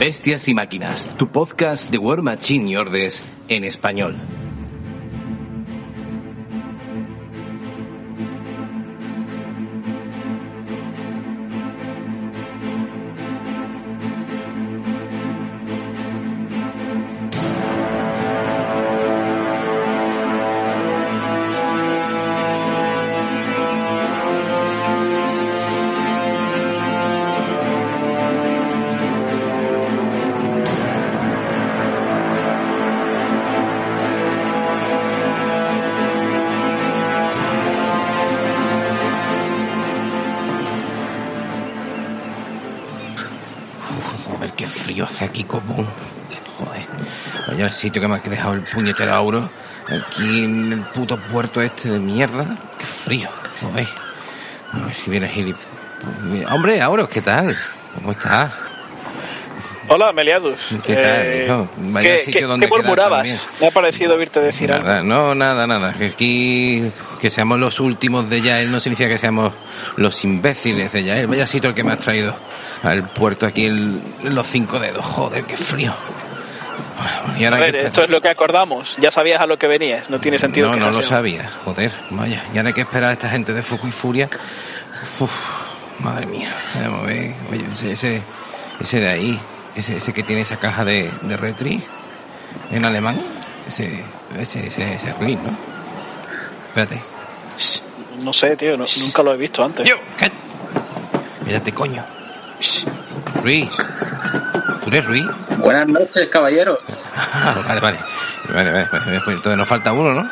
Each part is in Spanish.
Bestias y Máquinas, tu podcast de War Machine y Ordes en español. Sitio que me ha dejado el puñetero Auro. Aquí en el puto puerto este de mierda. Qué frío. Joder. A ver si viene Gili. Hombre, Auro, ¿qué tal? ¿Cómo estás? Hola, Meliadus. ¿Qué tal, Eh, hijo? Vaya ¿qué, sitio qué- donde qué murmurabas? Me ha parecido oírte decir algo. Nada, no, nada, nada. Que Aquí que seamos los últimos de Yael no significa que seamos los imbéciles de Yael. Vaya sitio el que me has traído al puerto aquí en los cinco dedos. Joder, qué frío. Y A ahora ver, que esto es lo que acordamos. Ya sabías a lo que venías. No tiene sentido No, que no lo sea. sabía. Joder, vaya. Y ahora hay que esperar a esta gente de Foco y Furia. Uf, madre mía. Vamos a ver. Oye, ese, ese, ese de ahí, ese, ese que tiene esa caja de, de retri en alemán, ese, ese, ese, ese Ruiz, ¿no? Espérate. No sé, tío. no- nunca lo he visto antes. Yo. Mírate, coño. Shh. Ruiz. ¿Tú eres Ruiz? Buenas noches, caballero. Ah, vale, vale. Vale, vale, vale. Pues entonces nos falta uno, ¿no?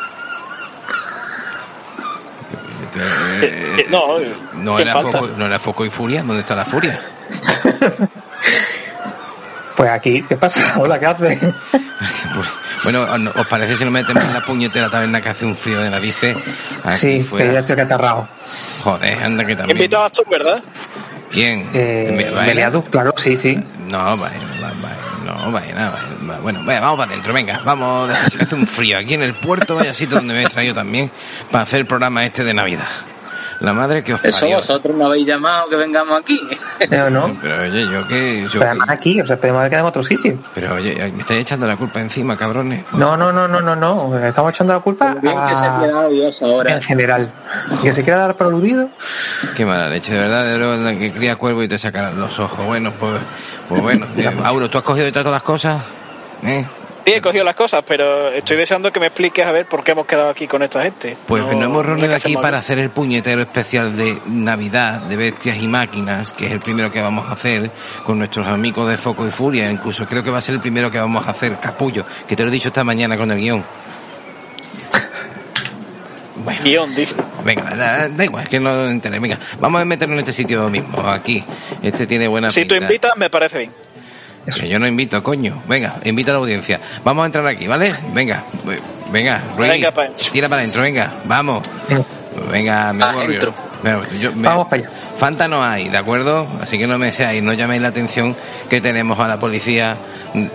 Eh, eh, no, eh, No ¿quién era, falta? foco, no era foco y furia. ¿Dónde está la furia? Pues aquí, ¿qué pasa? Hola, ¿qué haces? Bueno, ¿os parece si nos metemos en la puñetera taberna que hace un frío de narices? Aquí Sí, que fuera? ya estoy acatarrado. Joder, anda que también. Invitabas tú, ¿verdad? ¿Quién? Eh, claro, sí, sí. No, va- no, vaina, vaina. Bueno, vaya, vamos para adentro, venga, vamos, hace un frío aquí en el puerto, vaya sitio donde me he traído también para hacer el programa este de Navidad. La madre que os Eso parió. vosotros me habéis llamado que vengamos aquí. Pero no. Pero oye, yo que... Yo Pero además aquí, o sea, podemos haber quedado en otro sitio. pero oye, me estáis echando la culpa encima, cabrones. No, no, no, no, no, no. Estamos echando la culpa Bien que se a... quiera Dios ahora. en general. Que se quiera dar por aludido. Qué mala leche, de verdad, de verdad, que cría cuervo y te sacarán los ojos. Bueno, pues, pues bueno. Eh, Auro, ¿tú has cogido todas las cosas? ¿Eh? Sí, he cogido las cosas, pero estoy deseando que me expliques a ver por qué hemos quedado aquí con esta gente. Pues nos hemos no reunido aquí para hacer el puñetero especial de Navidad de Bestias y Máquinas, que es el primero que vamos a hacer con nuestros amigos de Foco y Furia. Incluso creo que va a ser el primero que vamos a hacer, Capullo, que te lo he dicho esta mañana con el guion. Bueno, Guión, dice. venga, da, da igual, que no lo enteré. Venga, vamos a meternos en este sitio mismo, aquí. Este tiene buena Si tú pinta. invitas, me parece bien. Que yo no invito, coño. Venga, invita a la audiencia. Vamos a entrar aquí, ¿vale? Venga, venga, Venga pa' dentro. tira para adentro, venga, vamos. Venga, me Adentro. Bueno, yo- me- Vamos para allá. Fanta no hay, ¿de acuerdo? Así que no me seáis, no llaméis la atención que tenemos a la policía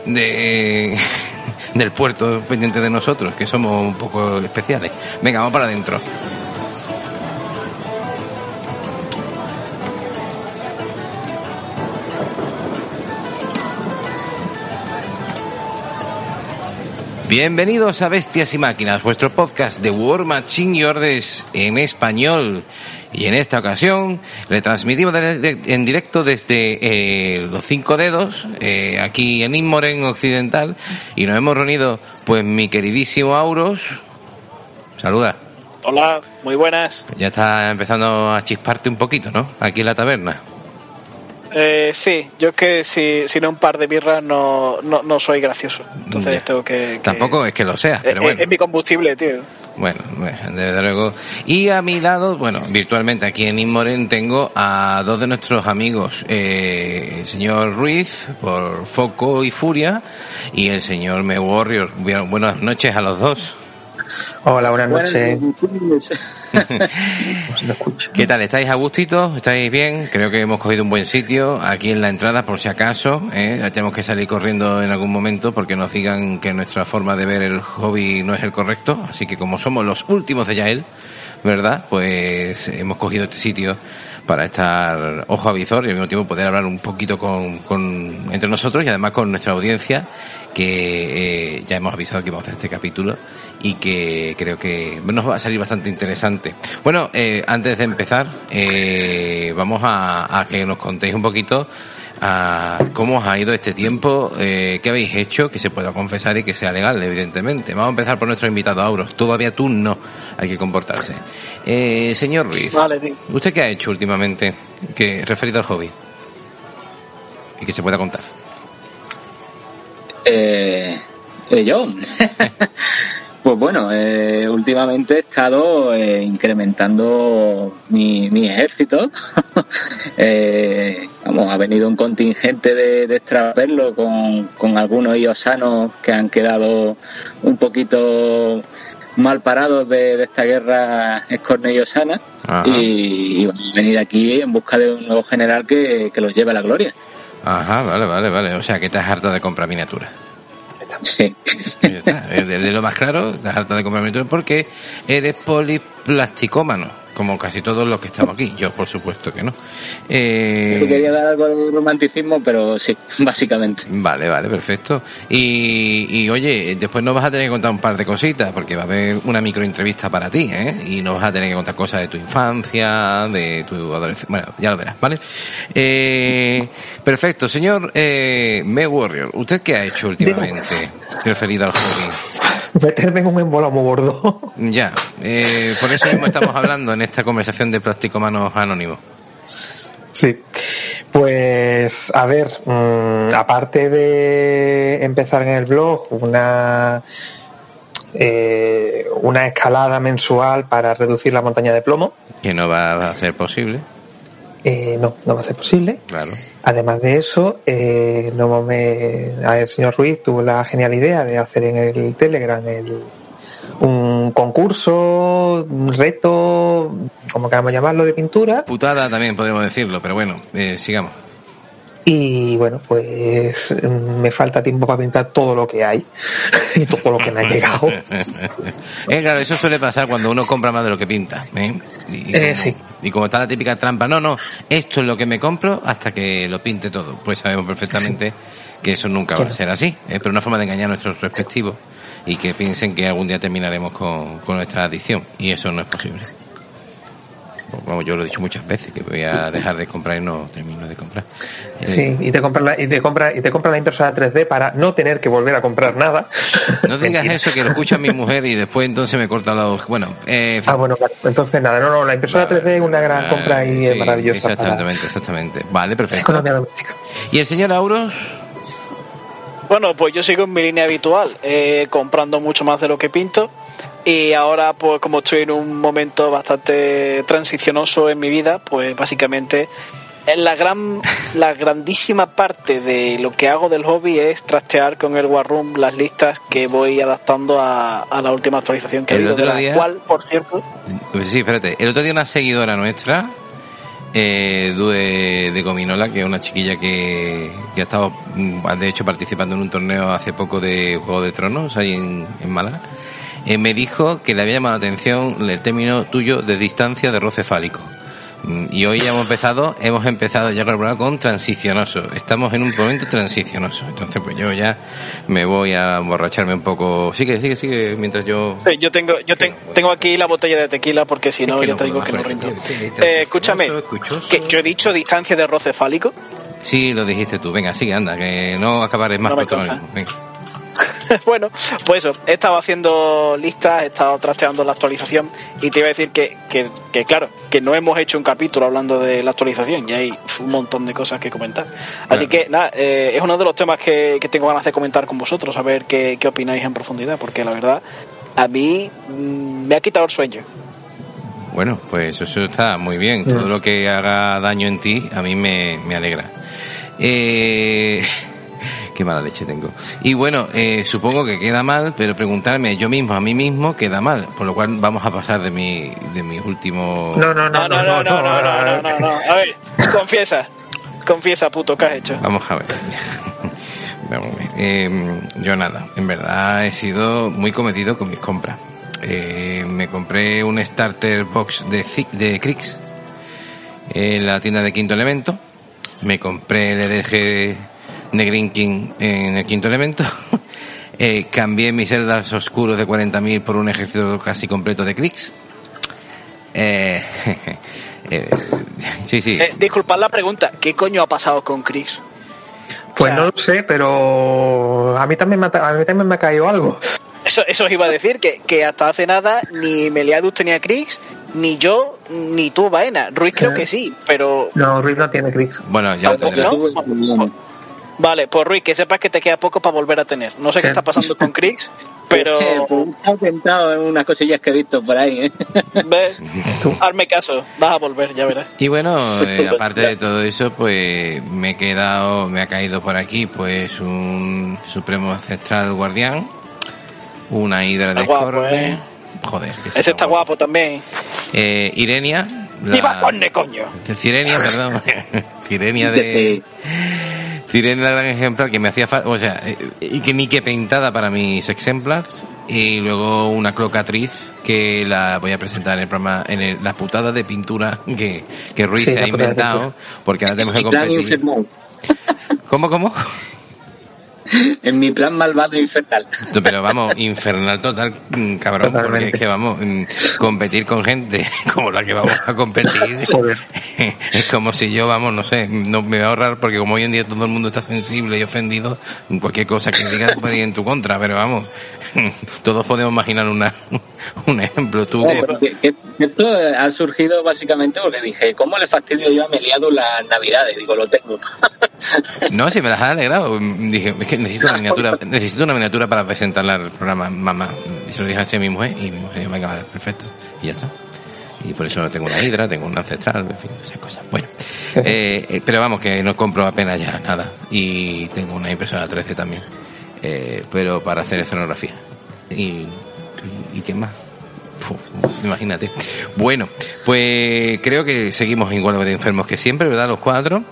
de, del puerto pendiente de nosotros, que somos un poco especiales. Venga, vamos para adentro. Bienvenidos a Bestias y Máquinas, vuestro podcast de War Machine y Ordes en español. Y en esta ocasión le transmitimos en directo desde eh, los cinco dedos, eh, aquí en Inmoren Occidental, y nos hemos reunido, pues, mi queridísimo Auros. Saluda. Hola, muy buenas. Ya está empezando a chisparte un poquito, ¿no? Aquí en la taberna. Eh, sí, yo es que si, si no un par de birras no, no, no soy gracioso. Entonces tengo que... que- Tampoco es que lo sea, Eh, pero eh, bueno. Es mi combustible, tío. Bueno, desde luego. Y a mi lado, bueno, virtualmente aquí en Inmoren tengo a dos de nuestros amigos, eh, el señor Ruiz por Foco y Furia y el señor Me Warrior. Buenas noches a los dos. Hola, buenas Buenas noches. ¿Qué tal? ¿Estáis a gustito? ¿Estáis bien? Creo que hemos cogido un buen sitio aquí en la entrada por si acaso. ¿eh? Tenemos que salir corriendo en algún momento porque nos digan que nuestra forma de ver el hobby no es el correcto. Así que como somos los últimos de Yael, ¿verdad? Pues hemos cogido este sitio para estar ojo a visor y al mismo tiempo poder hablar un poquito con, con- entre nosotros y además con nuestra audiencia que eh, ya hemos avisado que vamos a hacer este capítulo y que creo que nos va a salir bastante interesante. Bueno, eh, antes de empezar, eh, vamos a, a que nos contéis un poquito a cómo os ha ido este tiempo, eh, qué habéis hecho, que se pueda confesar y que sea legal, evidentemente. Vamos a empezar por nuestro invitado, Auros. Todavía tú no, hay que comportarse. Eh, señor Ruiz, Vale, sí. ¿usted qué ha hecho últimamente que referido al hobby? Y que se pueda contar. Eh, eh, yo. pues bueno, eh, últimamente he estado eh, incrementando mi, mi ejército. Eh, vamos, ha venido un contingente de, de extraperlo con, con algunos iosanos que han quedado un poquito mal parados de, de esta guerra escorneyosana Ajá. y, y van a venir aquí en busca de un nuevo general que, que los lleve a la gloria. Ajá, vale, vale, vale. O sea, que estás harta de comprar miniaturas. Sí. Eh, De, de lo más claro, harta de miniaturas porque eres poliplasticómano, como casi todos los que estamos aquí. Yo, por supuesto que no. Yo Eh, quería dar algo de romanticismo, pero sí, básicamente. Vale, vale, perfecto. Y, y oye, después nos vas a tener que contar un par de cositas, porque va a haber una microentrevista para ti, ¿eh? Y nos vas a tener que contar cosas de tu infancia, de tu adolescencia. Bueno, ya lo verás, ¿vale? Eh, perfecto, señor eh, Me Warrior, ¿usted qué ha hecho últimamente referido al hobby? Meterme en un embolado muy gordo. Ya, eh, por eso mismo estamos hablando en esta conversación de Plasticomanos Anónimos. Sí. Pues, a ver, mm, aparte de empezar en el blog una, eh, una escalada mensual para reducir la montaña de plomo, Que no va a ser posible, eh, no, no va a ser posible. claro. Además de eso, eh, no me, a ver, el señor Ruiz tuvo la genial idea de hacer en el Telegram el, un concurso, un reto, como queramos llamarlo, de pintura. Putada también podemos decirlo, pero bueno, eh, sigamos. Y bueno, pues mm, me falta tiempo para pintar todo lo que hay y todo lo que me ha llegado. Eh, claro, eso suele pasar cuando uno compra más de lo que pinta. ¿eh? Y, y Eh, como, sí. y como está la típica trampa, no, no, esto es lo que me compro hasta que lo pinte todo. Pues sabemos perfectamente que eso nunca va a ser así. Es pero una forma de engañar a nuestros respectivos y que piensen que algún día terminaremos con, con nuestra adicción. Y eso no es posible. Pues, Vamos, yo lo he dicho muchas veces, que voy a dejar de comprar y no termino de comprar. Eh, Sí, y te compras la, y te compra, y te compra la impresora 3D para no tener que volver a comprar nada. No digas eso, que lo escucha mi mujer y después entonces me corta los... Bueno, eh, Ah, bueno, claro. entonces nada, no, no, la impresora 3D es una gran Ah, compra y es sí, maravillosa para Exactamente, exactamente. Vale, la perfecto. economía doméstica. ¿Y el señor Auros? Bueno, pues yo sigo en mi línea habitual, eh, comprando mucho más de lo que pinto. Y ahora, pues como estoy en un momento bastante transicionoso en mi vida, pues básicamente en la gran, la grandísima parte de lo que hago del hobby es trastear con el War Room las listas que voy adaptando a, a la última actualización que ha habido, de la día- cual, por cierto, sí, espérate. El otro día una seguidora nuestra, eh, de, de Gominola, que es una chiquilla que, ha estado, mm, de hecho, participando en un torneo hace poco de Juego de Tronos, ahí en, en Málaga, eh, me dijo que le había llamado la atención el término tuyo de distancia de roce fálico. Y hoy ya hemos empezado, hemos empezado ya con el programa con transicionoso. Estamos en un momento transicionoso. Entonces, pues yo ya me voy a emborracharme un poco. Sigue, sigue, sigue, mientras yo. sí, yo tengo, yo ten- tengo aquí la botella de tequila porque si no, Es que ya te digo que no rindo. Eh, escúchame, escuchoso. que yo he dicho distancia de roce fálico. Sí, lo dijiste tú. Venga, sigue, anda, que no acabaré más No me bueno, pues eso, he estado haciendo listas, he estado trasteando la actualización y te iba a decir que, que, que, claro, que no hemos hecho un capítulo hablando de la actualización y hay un montón de cosas que comentar. Así Claro. que nada, eh, es uno de los temas que, que tengo ganas de comentar con vosotros, a ver qué, qué opináis en profundidad, porque la verdad a mí mm, me ha quitado el sueño. Bueno, pues eso está muy bien. Todo lo que haga daño en ti, a mí me, me alegra. Eh, Qué mala leche tengo. Y bueno, eh, supongo que queda mal, pero preguntarme yo mismo a mí mismo queda mal. Por lo cual vamos a pasar de mi, de mis últimos... No, no, no, no, no, no, no, no, no, no. A ver, confiesa. Confiesa, puto, ¿qué has hecho? Vamos a ver. Eh, yo nada, en verdad he sido muy cometido con mis compras. Eh, me compré un starter box de, de Crix en la tienda de Quinto Elemento. Me compré el EDG Negrin King en el Quinto Elemento. Eh, cambié mis celdas oscuros de 40.000 por un ejército casi completo de Crix. Eh, eh, sí, sí. Eh, disculpad la pregunta, ¿qué coño ha pasado con Chris? Pues O sea, no lo sé, pero a mí también me ha, a mí también me ha caído algo. Eso, eso os iba a decir, que, que hasta hace nada ni Meliadus tenía Chris, ni yo, ni tú, Baena. Ruiz creo que sí, pero... No, Ruiz no tiene Crix. Bueno, ya lo. Vale, pues Ruiz, que sepas que te queda poco para volver a tener. No sé Sí. qué está pasando con Chris, pero... Pues, he tentado en unas cosillas que he visto por ahí, ¿eh? ¿Ves? Tú. Hazme caso, vas a volver, ya verás. Y bueno, eh, aparte de todo eso, pues me he quedado, me ha caído por aquí, pues un Supremo Ancestral Guardián, una Hidra de guapo, Corre, eh. joder, Ese está guapo también. Eh, Irenia, ¡Viva Corne, coño! Cirenia, perdón, Cirenia de, Cirenia la gran ejemplar que me hacía falta, o sea, y que ni que pintada para mis exemplars, y luego una clocatriz que la voy a presentar en el programa, en el- la putada de pintura que, que Ruiz Sí, se ha la inventado, porque ahora tenemos que competir. ¿Cómo, cómo? En mi plan malvado infernal. Pero vamos, infernal total, mm, cabrón, porque es que vamos, mm, competir con gente como la que vamos a competir. Joder. Es como si yo, vamos, no sé, no me voy a ahorrar porque como hoy en día todo el mundo está sensible y ofendido, cualquier cosa que digas puede ir en tu contra, pero vamos, todos podemos imaginar una, un ejemplo. Tú, No, que- que esto ha surgido básicamente porque dije, ¿cómo le fastidio yo a Meliado las navidades? Digo, lo tengo. no, si me las has alegrado, dije, es que necesito una miniatura, necesito una miniatura para presentarla al programa, mamá. Y se lo dije así a mi mujer y mi mujer dijo, venga, vale, perfecto, y ya está. Y por eso tengo una hidra, tengo una ancestral, en fin, esas cosas. Bueno, eh, eh, pero vamos, que no compro apenas ya nada. Y tengo una impresora 13 también, eh, pero para hacer escenografía. Y, y, y qué más. Imagínate. Bueno, pues creo que seguimos igual de enfermos que siempre, ¿verdad? Los cuatro.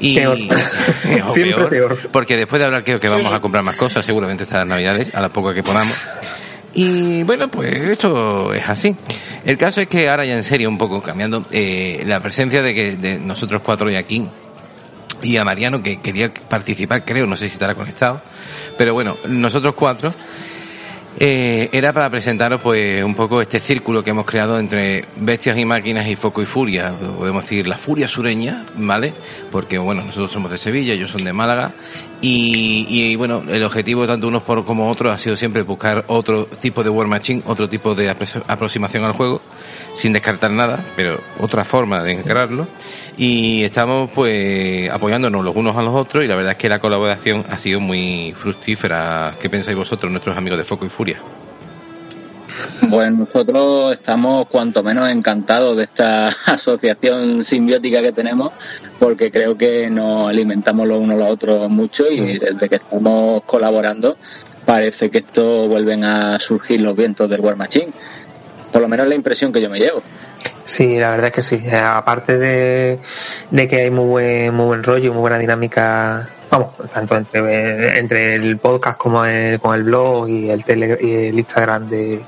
Y, Peor. Siempre peor. Porque después de hablar creo que vamos a comprar más cosas, seguramente estas navidades, a las pocas que podamos. Y bueno, pues esto es así. El caso es que ahora ya en serio, un poco cambiando, eh, la presencia de que de nosotros cuatro hoy aquí y a Mariano que quería participar, creo, no sé si estará conectado, pero bueno, nosotros cuatro eh, era para presentaros pues un poco este círculo que hemos creado entre bestias y máquinas y foco y furia, podemos decir la furia sureña, ¿vale? Porque bueno, nosotros somos de Sevilla, ellos son de Málaga. Y, y bueno, el objetivo tanto unos por como otros ha sido siempre buscar otro tipo de War Machine, otro tipo de apro- aproximación al juego, sin descartar nada, pero otra forma de encararlo y estamos pues apoyándonos los unos a los otros y la verdad es que la colaboración ha sido muy fructífera. ¿Qué pensáis vosotros, nuestros amigos de Foco y Furia? Pues nosotros estamos cuanto menos encantados de esta asociación simbiótica que tenemos, porque creo que nos alimentamos los unos a los otros mucho y desde que estamos colaborando parece que esto vuelven a surgir los vientos del War Machine. Por lo menos la impresión que yo me llevo. Sí, la verdad es que sí. Eh, Aparte de, de que hay muy buen, muy buen rollo, muy buena dinámica, vamos, tanto entre, entre el podcast como el, con el blog y el, tele, y el Instagram de,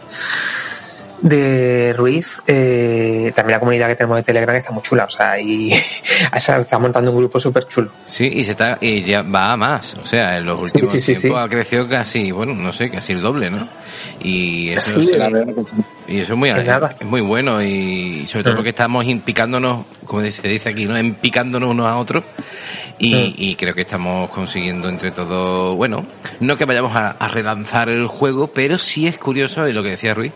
de Ruiz, eh, también la comunidad que tenemos de Telegram está muy chula, o sea, y está montando un grupo súper chulo. Sí, y se está y ya va a más, o sea, en los últimos sí, sí, tiempos sí. ha crecido casi, bueno, no sé, casi el doble, ¿no? Y eso, Sí, es- la verdad que sí. y eso es muy Es nada. es muy bueno y sobre todo Mm. porque estamos impicándonos, como se dice aquí, ¿no? Empicándonos unos a otros y, Mm. y creo que estamos consiguiendo entre todos, bueno, no que vayamos a, a relanzar el juego, pero sí es curioso, y lo que decía Ruiz,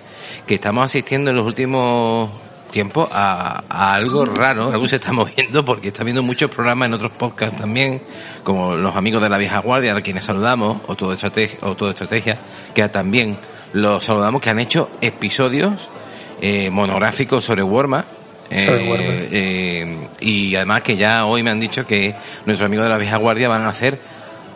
que estamos asistiendo en los últimos tiempos a, a algo raro, algo se está moviendo porque está viendo muchos programas en otros podcasts también, como los amigos de la vieja guardia, a quienes saludamos, o todo estrategia, o todo estrategia, que también los saludamos, que han hecho episodios eh, monográficos sobre Warma. Warma. eh, y además que ya hoy me han dicho que nuestros amigos de la vieja guardia van a hacer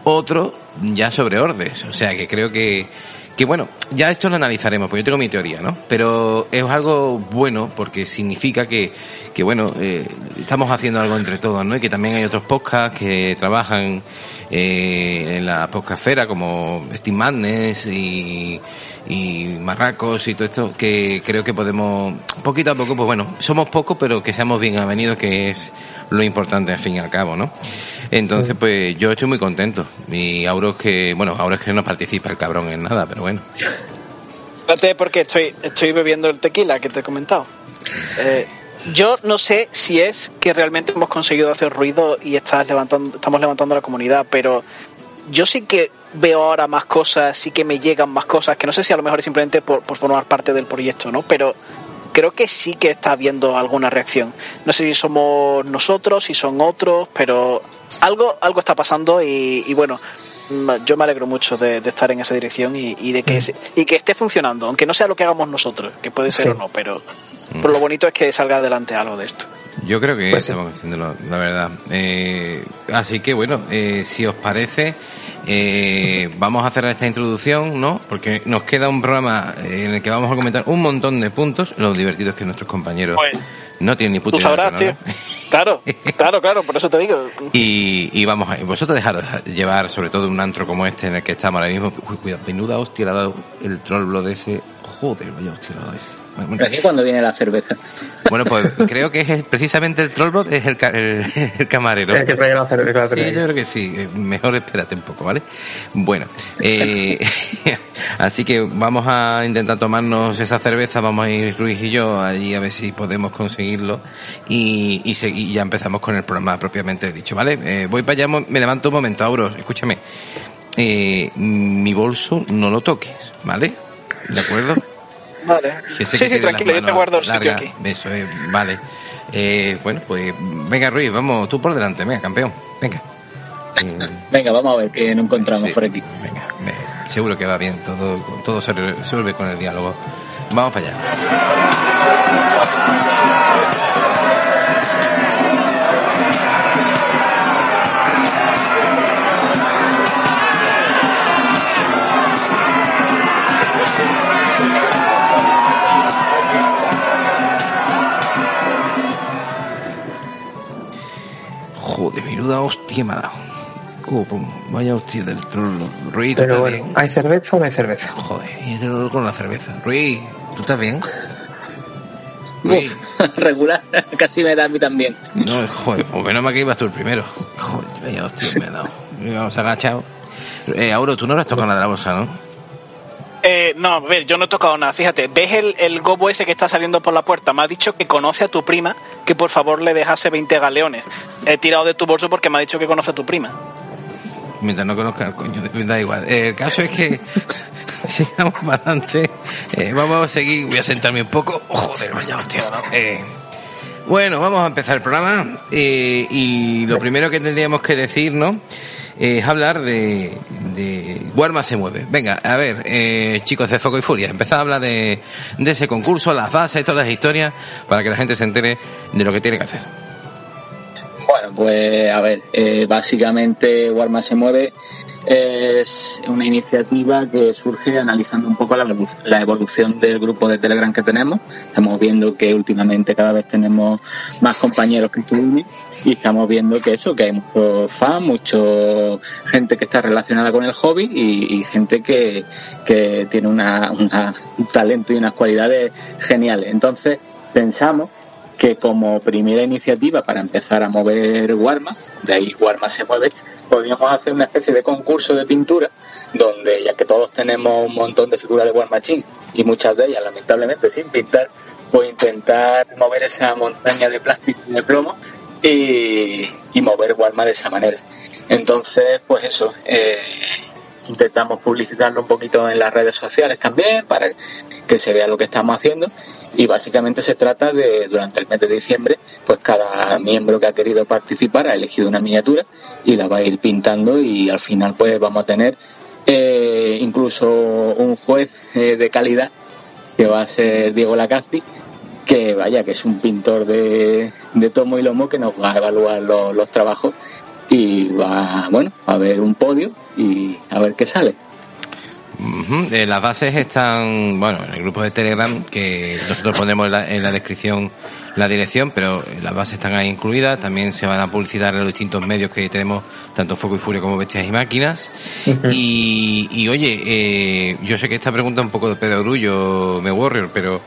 otro ya sobre Ordes. O sea que creo que, que bueno, ya esto lo analizaremos, porque yo tengo mi teoría, ¿no? Pero es algo bueno porque significa que, que bueno, eh, estamos haciendo algo entre todos, ¿no? Y que también hay otros podcasts que trabajan eh, en la podcastfera como Steam Madness y, y Marracos y todo esto que creo que podemos poquito a poco pues bueno somos pocos pero que seamos bien avenidos que es lo importante al fin y al cabo no entonces pues yo estoy muy contento y ahora es que bueno ahora es que no participa el cabrón en nada pero bueno Espérate porque estoy estoy bebiendo el tequila que te he comentado eh, yo no sé si es que realmente hemos conseguido hacer ruido y estás levantando, estamos levantando la comunidad, pero yo sí que veo ahora más cosas, sí que me llegan más cosas, que no sé si a lo mejor es simplemente por, formar parte del proyecto, ¿no? Pero creo que sí que está habiendo alguna reacción. No sé si somos nosotros, si son otros, pero algo, algo está pasando y, bueno, yo me alegro mucho de, de estar en esa dirección y, y de que se- y que esté funcionando, aunque no sea lo que hagamos nosotros, que puede ser Sí. o no, pero, pero lo bonito es que salga adelante algo de esto. Yo creo que Pues sí. estamos haciéndolo, la verdad. Eh, así que bueno, eh, si os parece, eh, vamos a hacer esta introducción, ¿no? Porque nos queda un programa en el que vamos a comentar un montón de puntos. Lo divertido es que nuestros compañeros Pues, no tienen ni puta Tú idea de sabrás, tío. Claro, claro, claro, por eso te digo. Y, y vamos a, vosotros dejaros llevar, sobre todo un antro como este en el que estamos ahora mismo. Uy, cuidado, menuda hostia le ha dado el troll blood ese. Joder, vaya hostia le ha dado ese. Bueno, aquí cuando viene la cerveza. Bueno, pues creo que es precisamente el trollbot es el, ca- el, el camarero. El que trae la cerveza. Sí, yo creo que sí. Eh, Mejor espérate un poco, ¿vale? Bueno, eh, así que vamos a intentar tomarnos esa cerveza, vamos a ir Ruiz y yo allí a ver si podemos conseguirlo y, y, y ya empezamos con el programa propiamente dicho, ¿vale? Eh, voy para allá, me levanto un momento, Auros, escúchame. Eh, mi bolso no lo toques, ¿vale? ¿De acuerdo? Vale. Que Sí, que sí, tranquilo, yo te guardo el sitio aquí. Eso es, vale. Eh, bueno, pues venga Ruiz, vamos tú por delante, venga, campeón, venga. Venga, vamos a ver qué nos encontramos sí, por aquí. Venga, me- seguro que va bien, todo, todo se resuelve con el diálogo. Vamos para allá. Menuda hostia me ha dado. Oh, vaya hostia del troll. Ruiz, ¿tú Pero estás bueno, bien? ¿hay cerveza o no hay cerveza? Joder, y este olor con la cerveza. Ruiz, ¿tú estás bien? Ruiz. Uf, regular, casi me da a mí también. No, joder, o menos mal que ibas tú el primero. Joder, vaya hostia me ha dado. Vamos agachado. Eh, Auro, tú no le has tocado la de la bolsa, ¿no? Eh, no, a ver, yo no he tocado nada. Fíjate, ¿ves el, el gobo ese que está saliendo por la puerta? Me ha dicho que conoce a tu prima, que por favor le dejase 20 galeones. He tirado de tu bolso porque me ha dicho que conoce a tu prima. Mientras no conozca al coño, da igual. Eh, el caso es que sigamos para adelante. Eh, vamos a seguir, voy a sentarme un poco. Oh, joder, vaya hostia. Eh, bueno, vamos a empezar el programa. y lo primero que tendríamos que decir, ¿no? Es hablar de, de se mueve. Venga, a ver, eh, chicos de Foco y Furia, empezad a hablar de, ese concurso, las bases, todas las historias, para que la gente se entere de lo que tiene que hacer. Bueno, pues a ver, eh, básicamente Warma se mueve es una iniciativa que surge analizando un poco la, evolu- la evolución del grupo de Telegram que tenemos. Estamos viendo que últimamente cada vez tenemos más compañeros que estuvimos y estamos viendo que eso, que hay muchos fans, mucha gente que está relacionada con el hobby y, y gente que, que tiene una, una- un talento y unas cualidades geniales. Entonces pensamos que como primera iniciativa para empezar a mover Warma, de ahí Warma se mueve, podríamos hacer una especie de concurso de pintura donde ya que todos tenemos un montón de figuras de War Machine y muchas de ellas lamentablemente sin pintar, pues intentar mover esa montaña de plástico y de plomo y, y mover Warma de esa manera. Entonces, pues eso, eh, intentamos publicitarlo un poquito en las redes sociales también para que se vea lo que estamos haciendo y básicamente se trata de durante el mes de diciembre pues cada miembro que ha querido participar ha elegido una miniatura y la va a ir pintando y al final pues vamos a tener eh, incluso un juez eh, de calidad que va a ser Diego Lacazzi que vaya que es un pintor de, de tomo y lomo que nos va a evaluar lo- los trabajos y va, bueno, a ver un podio y a ver qué sale. Eh, las bases están, bueno, en el grupo de Telegram, que nosotros ponemos en la, en la, descripción la dirección, pero las bases están ahí incluidas. También se van a publicitar en los distintos medios que tenemos, tanto Foco y Furia como Bestias y Máquinas. y, y, oye, eh, yo sé que esta pregunta es un poco de pedogrullo, me Warrior, pero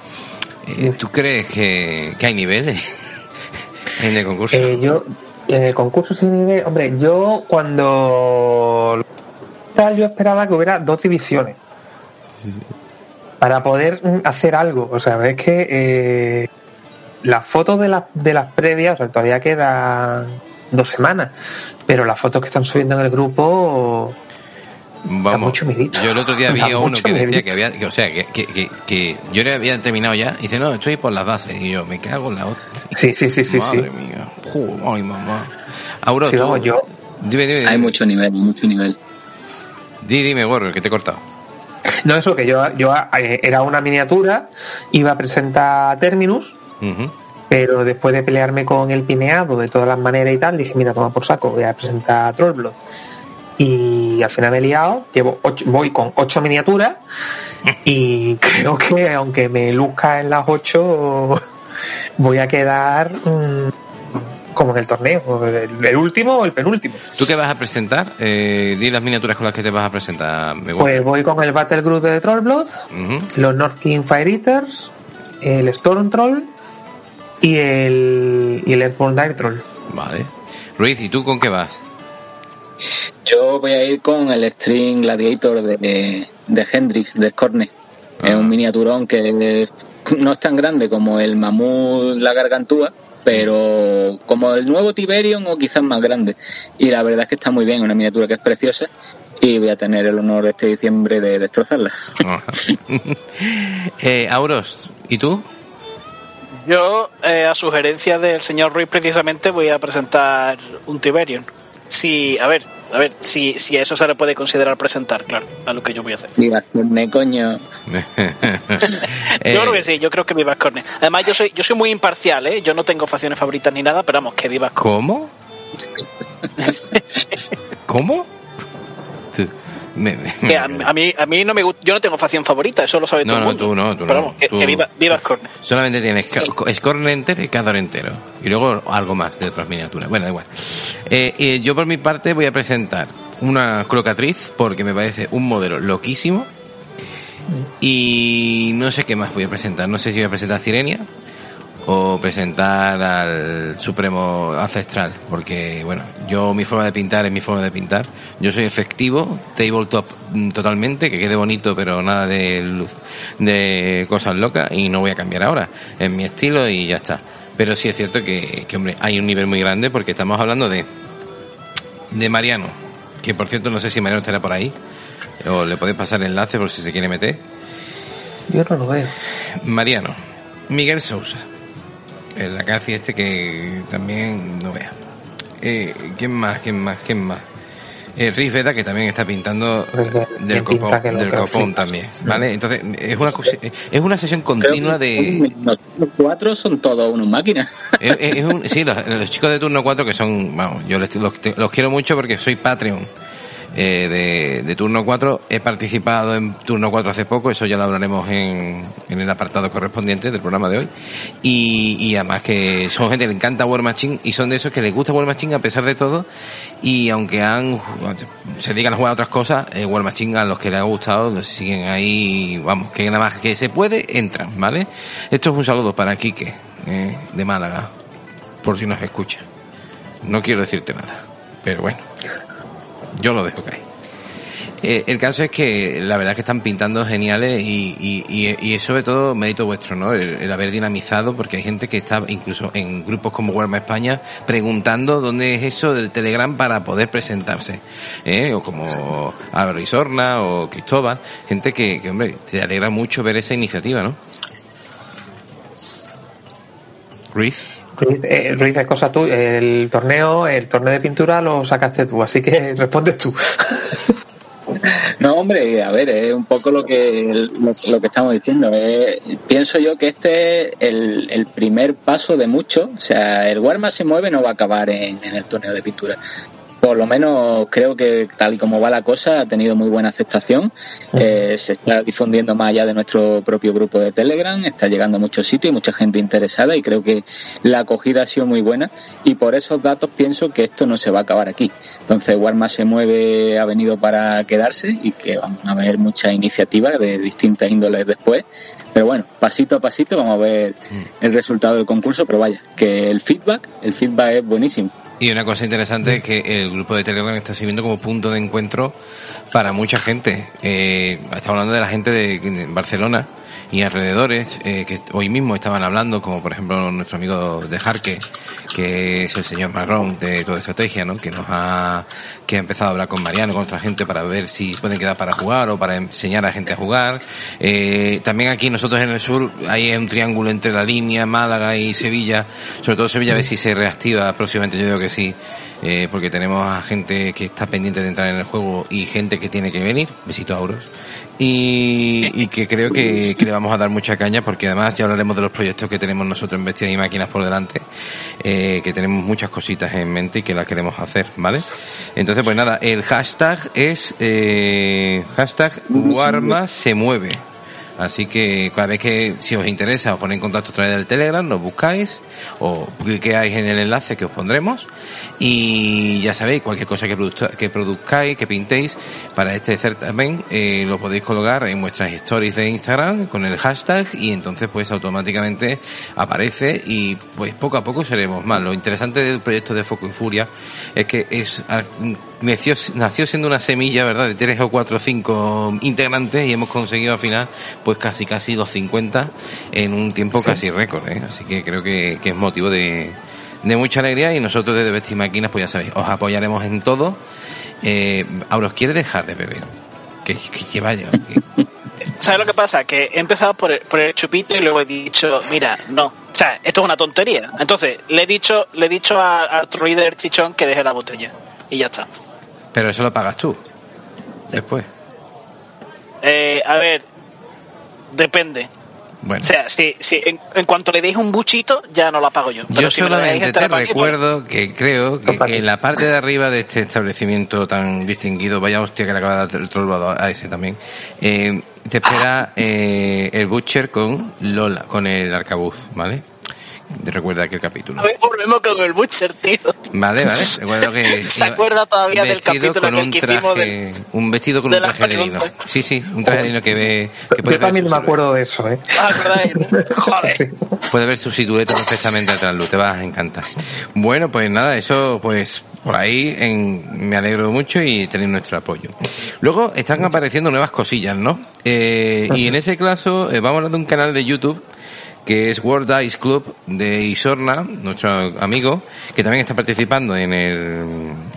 eh, ¿tú crees que, que hay niveles en el concurso? Eh, yo, en el concurso sin nivel, hombre, yo cuando yo esperaba que hubiera dos divisiones para poder hacer algo. O sea, es que eh, las fotos de, las de las previas, o sea, todavía quedan dos semanas, pero las fotos que están subiendo en el grupo Vamos, mucho yo el otro día vi uno que decía que había, que, o sea, que, que, que, yo le había terminado ya, y dice, no, estoy por las bases, y yo, me cago en la otra. Sí, sí, sí, sí. Madre sí. mía, ay, mamá. Auro, sí, vamos, yo... Dime, dime, dime. Hay mucho nivel, mucho nivel. Di, dime, Gorro, que te he cortado. No, eso, que yo, yo eh, era una miniatura, iba a presentar Terminus, uh -huh. pero después de pelearme con el pineado de todas las maneras y tal, dije, mira, toma por saco, voy a presentar Trollblood. Y al final me he liado, llevo ocho, voy con ocho miniaturas y creo que aunque me luzca en las ocho, voy a quedar mmm, como en el torneo, el, el, último o el penúltimo. ¿Tú qué vas a presentar? Eh, di las miniaturas con las que te vas a presentar. Me pues voy con el Battle Group de Trollblood, uh -huh. los North King Fire Eaters, el Storm Troll y el, y el Dire Troll. Vale. Ruiz, ¿y tú con qué vas? Yo voy a ir con el String Gladiator de, de Hendrix, de Scorne. Ah. Es un miniaturón que no es tan grande como el Mamut La Gargantúa, pero como el nuevo Tiberium o quizás más grande. Y la verdad es que está muy bien, una miniatura que es preciosa y voy a tener el honor este diciembre de destrozarla. eh, Auros, ¿y tú? Yo, eh, a sugerencia del señor Ruiz, precisamente voy a presentar un Tiberium. Si, a ver, a ver, si, si a eso se le puede considerar presentar, claro, a lo que yo voy a hacer. Mi Vascorne, coño. yo creo que sí, yo creo que mi Vascorne. Además, yo soy, yo soy muy imparcial, ¿eh? Yo no tengo facciones favoritas ni nada, pero vamos, que viva ¿Cómo? ¿Cómo? Me, me, me, a, a, mí a mí no me gusta yo no tengo facción favorita eso lo sabe no, todo el no, mundo. tú no, tú pero no, vamos, que, tú, que viva, viva solamente tienes Scorne entero y Cador entero. Y luego algo más de otras miniaturas. Bueno da igual. Eh, eh, yo por mi parte voy a presentar una clocatriz porque me parece un modelo loquísimo. Y no sé qué más voy a presentar. No sé si voy a presentar Sirenia o presentar al Supremo Ancestral, porque bueno, yo mi forma de pintar es mi forma de pintar. Yo soy efectivo, tabletop totalmente, que quede bonito, pero nada de luz, de cosas locas y no voy a cambiar ahora. Es mi estilo y ya está. Pero sí es cierto que, que hombre, hay un nivel muy grande porque estamos hablando de de Mariano, que por cierto no sé si Mariano estará por ahí o le podéis pasar el enlace por si se quiere meter. Yo no lo veo. Mariano, Miguel Sousa, el Acaci este que también no vea. Eh, ¿Quién más? ¿Quién más? ¿Quién más? Eh, Riz Veda que también está pintando del copón, del copón también, ¿vale? Entonces es una es una sesión continua de los cuatro son todos unas máquinas. Es, es un, sí, los, los, chicos de turno 4 que son, vamos, yo los, los, los quiero mucho porque soy Patreon eh, de, de, turno 4. He participado en turno 4 hace poco, eso ya lo hablaremos en, en el apartado correspondiente del programa de hoy. Y, y, además que son gente que le encanta War Machine y son de esos que les gusta War Machine a pesar de todo. Y aunque han se dedican a jugar a otras cosas, eh, War Machine a los que les ha gustado siguen ahí, vamos, que nada más que se puede, entran, ¿vale? Esto es un saludo para Quique, eh, de Málaga, por si nos escucha. No quiero decirte nada, pero bueno yo lo dejo caer. Eh, el caso es que la verdad es que están pintando geniales y, y, y, y es sobre todo mérito vuestro, ¿no? El, haber dinamizado, porque hay gente que está incluso en grupos como Warma España preguntando dónde es eso del Telegram para poder presentarse, ¿eh? O como Álvaro Isorna o Cristóbal, gente que, que, hombre, te alegra mucho ver esa iniciativa, ¿no? Ruiz. Ruiz, es cosa tú. El torneo, el torneo de pintura lo sacaste tú, así que respondes tú. No, hombre, a ver, es un poco lo que lo, lo que estamos diciendo. Eh, pienso yo que este es el, el, primer paso de mucho. O sea, el Warma se mueve no va a acabar en, en el torneo de pintura. Por lo menos creo que tal y como va la cosa ha tenido muy buena aceptación. Eh, se está difundiendo más allá de nuestro propio grupo de Telegram, está llegando a muchos sitios y mucha gente interesada y creo que la acogida ha sido muy buena y por esos datos pienso que esto no se va a acabar aquí. Entonces Warma se mueve, ha venido para quedarse y que vamos a ver muchas iniciativas de distintas índoles después. Pero bueno, pasito a pasito vamos a ver el resultado del concurso, pero vaya, que el feedback, el feedback es buenísimo. Y una cosa interesante es que el grupo de Telegram está sirviendo como punto de encuentro para mucha gente. Eh, estamos hablando de la gente de Barcelona y alrededores eh, que hoy mismo estaban hablando, como por ejemplo nuestro amigo de Jarque, que es el señor Marrón de toda estrategia, ¿no? que nos ha que ha empezado a hablar con Mariano, con otra gente para ver si pueden quedar para jugar o para enseñar a gente a jugar. Eh, también aquí nosotros en el sur hay un triángulo entre la línea Málaga y Sevilla, sobre todo Sevilla a ver si se reactiva próximamente, sí, eh, porque tenemos a gente que está pendiente de entrar en el juego y gente que tiene que venir. Besitos a Auros. Y, que creo que, le vamos a dar mucha caña porque además ya hablaremos de los proyectos que tenemos nosotros en Bestias y Máquinas por delante, eh, que tenemos muchas cositas en mente y que las queremos hacer, ¿vale? Entonces, pues nada, el hashtag es eh, hashtag Warma se mueve. Así que cada vez que si os interesa os ponéis en contacto a través del Telegram, nos buscáis o cliqueáis en el enlace que os pondremos y ya sabéis, cualquier cosa que, que produzcáis, que pintéis para este certamen eh, lo podéis colocar en vuestras stories de Instagram con el hashtag y entonces pues automáticamente aparece y pues poco a poco seremos más. Lo interesante del proyecto de Foco y Furia es que es nació, nació siendo una semilla, ¿verdad? De tres o cuatro o cinco integrantes y hemos conseguido al final pues casi casi 250 en un tiempo casi récord, ¿eh? Así que creo que, es motivo de, de mucha alegría y nosotros desde Vestir Máquinas, pues ya sabéis, os apoyaremos en todo. Eh, ahora os quiere dejar de beber. Que, que, vaya. ¿Sabes lo que pasa? Que he empezado por el, por el chupito y luego he dicho, mira, no, o sea, esto es una tontería. Entonces, le he dicho, le he dicho a, líder Chichón que deje la botella. Y ya está. Pero eso lo pagas tú. Después. Eh, a ver, depende. Bueno. O sea, si, si en, cuanto le deis un buchito, ya no la pago yo. yo solamente te recuerdo que creo que, en la parte de arriba de este establecimiento tan distinguido, vaya hostia que le acaba de dar el trolvado a ese también, eh, te espera eh, el Butcher con Lola, con el arcabuz, ¿vale? Recuerda aquel capítulo. A ver, volvemos con el Butcher, tío. Vale, vale. Recuerdo que ¿Se acuerda todavía del capítulo con un traje, un vestido con un traje de lino. Sí, sí, un traje de lino que ve... Que Yo también me acuerdo de eso, ¿eh? Ah, Joder. Puede ver su silueta perfectamente atrás, Lu, te vas a encantar. Bueno, pues nada, eso, pues, por ahí en, me alegro mucho y tenéis nuestro apoyo. Luego están apareciendo nuevas cosillas, ¿no? Eh, y en ese caso, eh, vamos a hablar de un canal de YouTube que es World Ice Club de Isorna, nuestro amigo, que también está participando en el,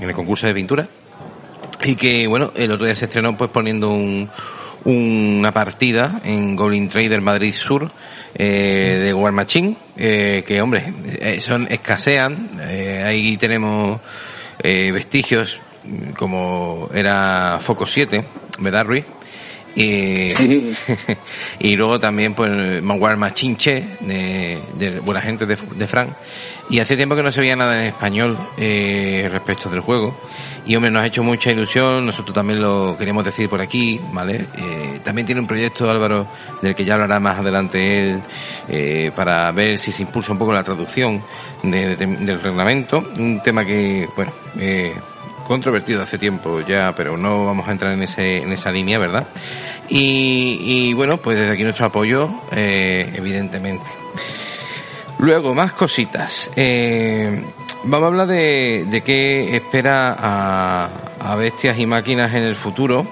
en el concurso de pintura. Y que, bueno, el otro día se estrenó pues poniendo un, una partida en Goblin Trader Madrid Sur eh, de War Machine, eh, que, hombre, eh, son escasean. Eh, ahí tenemos eh, vestigios como era Foco 7, ¿verdad, Ruiz? Y, y luego también, pues, Manguar Machinche, de, de buena gente de, de Frank. Y hace tiempo que no se veía nada en español eh, respecto del juego. Y hombre, nos ha hecho mucha ilusión, nosotros también lo queríamos decir por aquí, ¿vale? Eh, también tiene un proyecto, Álvaro, del que ya hablará más adelante él, eh, para ver si se impulsa un poco la traducción del reglamento. Un tema que, bueno, eh, controvertido hace tiempo ya, pero no vamos a entrar en, ese, en esa línea, ¿verdad? Y, bueno, pues desde aquí nuestro apoyo, eh, evidentemente. Luego, más cositas. Eh, vamos a hablar de, de qué espera a, bestias y máquinas en el futuro.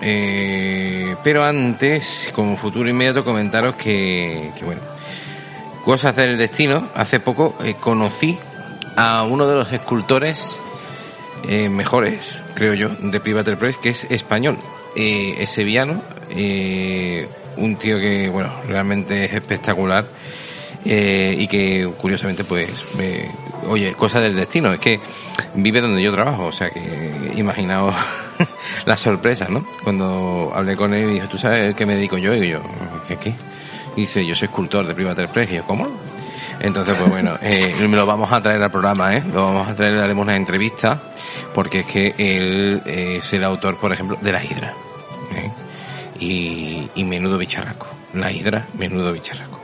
Eh, pero antes, como futuro inmediato, comentaros que, que bueno, cosas del destino. Hace poco conocí a uno de los escultores eh, mejores, creo yo, de Private Press, que es español. Eh, es sevillano, un tío que, bueno, realmente es espectacular eh, y que, curiosamente, pues, oye, cosa del destino, es que vive donde yo trabajo, o sea que imaginaos la sorpresa, ¿no? Cuando hablé con él y dijo, ¿tú sabes qué me dedico yo? Y yo, ¿qué qué? Dice, yo soy escultor de Prima Express. Y yo, ¿cómo? Entonces, pues bueno, eh, me lo vamos a traer al programa, ¿eh? Lo vamos a traer, le haremos una entrevista, porque es que él es el autor, por ejemplo, de La Hidra. ¿eh? Y, y menudo bicharraco. La Hidra, menudo bicharraco.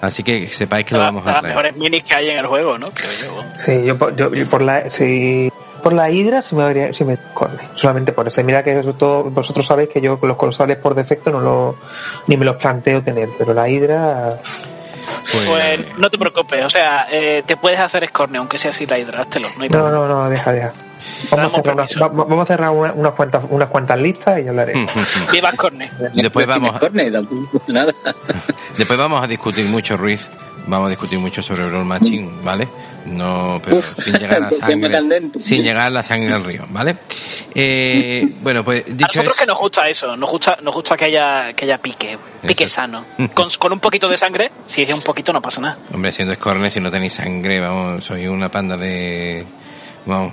Así que sepáis que lo vamos a las traer. mejores minis que hay en el juego, ¿no? Creo yo. Sí, yo, por- yo, yo por la sí, por la hidra sí me habría, sí me corre. Solamente por eso. Mira que eso todo, vosotros sabéis que yo los colosales por defecto no lo ni me los planteo tener, pero la hidra Pues, Pues no te preocupes, o sea, eh, te puedes hacer escorneo, aunque sea así la hidrástelo, no hay no, no, no, deja, deja. Vamos a cerrar, unas, permiso. va- vamos a cerrar una- unas cuantas unas cuantas listas y ya hablaremos. Viva Escorne. Después vamos a- Corne. Después vamos a discutir mucho, Ruiz. Vamos a discutir mucho sobre Brawl Machine, ¿vale? No, pero Uf, sin llegar a el tema sangre. Sin llegar a la sangre al río, ¿vale? Eh, bueno, pues A nosotros que nos gusta eso, nos gusta, nos gusta que haya, que haya pique, pique Eso. sano. Con, con un poquito de sangre, si es un poquito no pasa nada. hombre, siendo escornes, si no tenéis sangre, vamos, soy una panda de, vamos,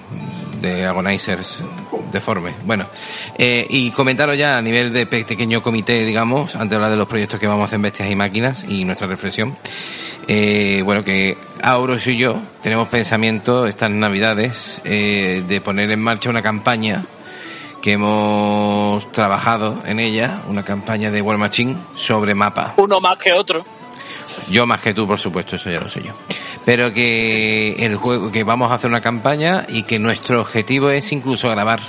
de agonizers deformes. Bueno, eh, y comentaros ya a nivel de pe- pequeño comité, digamos, antes de hablar de los proyectos que vamos a hacer en Bestias y Máquinas y nuestra reflexión. Eh, bueno, que Auros y yo tenemos pensamiento estas navidades eh, de poner en marcha una campaña que hemos trabajado en ella, una campaña de War Machine sobre mapa. Uno más que otro. Yo más que tú, por supuesto, eso ya lo sé yo. Pero que el juego, que vamos a hacer una campaña y que nuestro objetivo es incluso grabar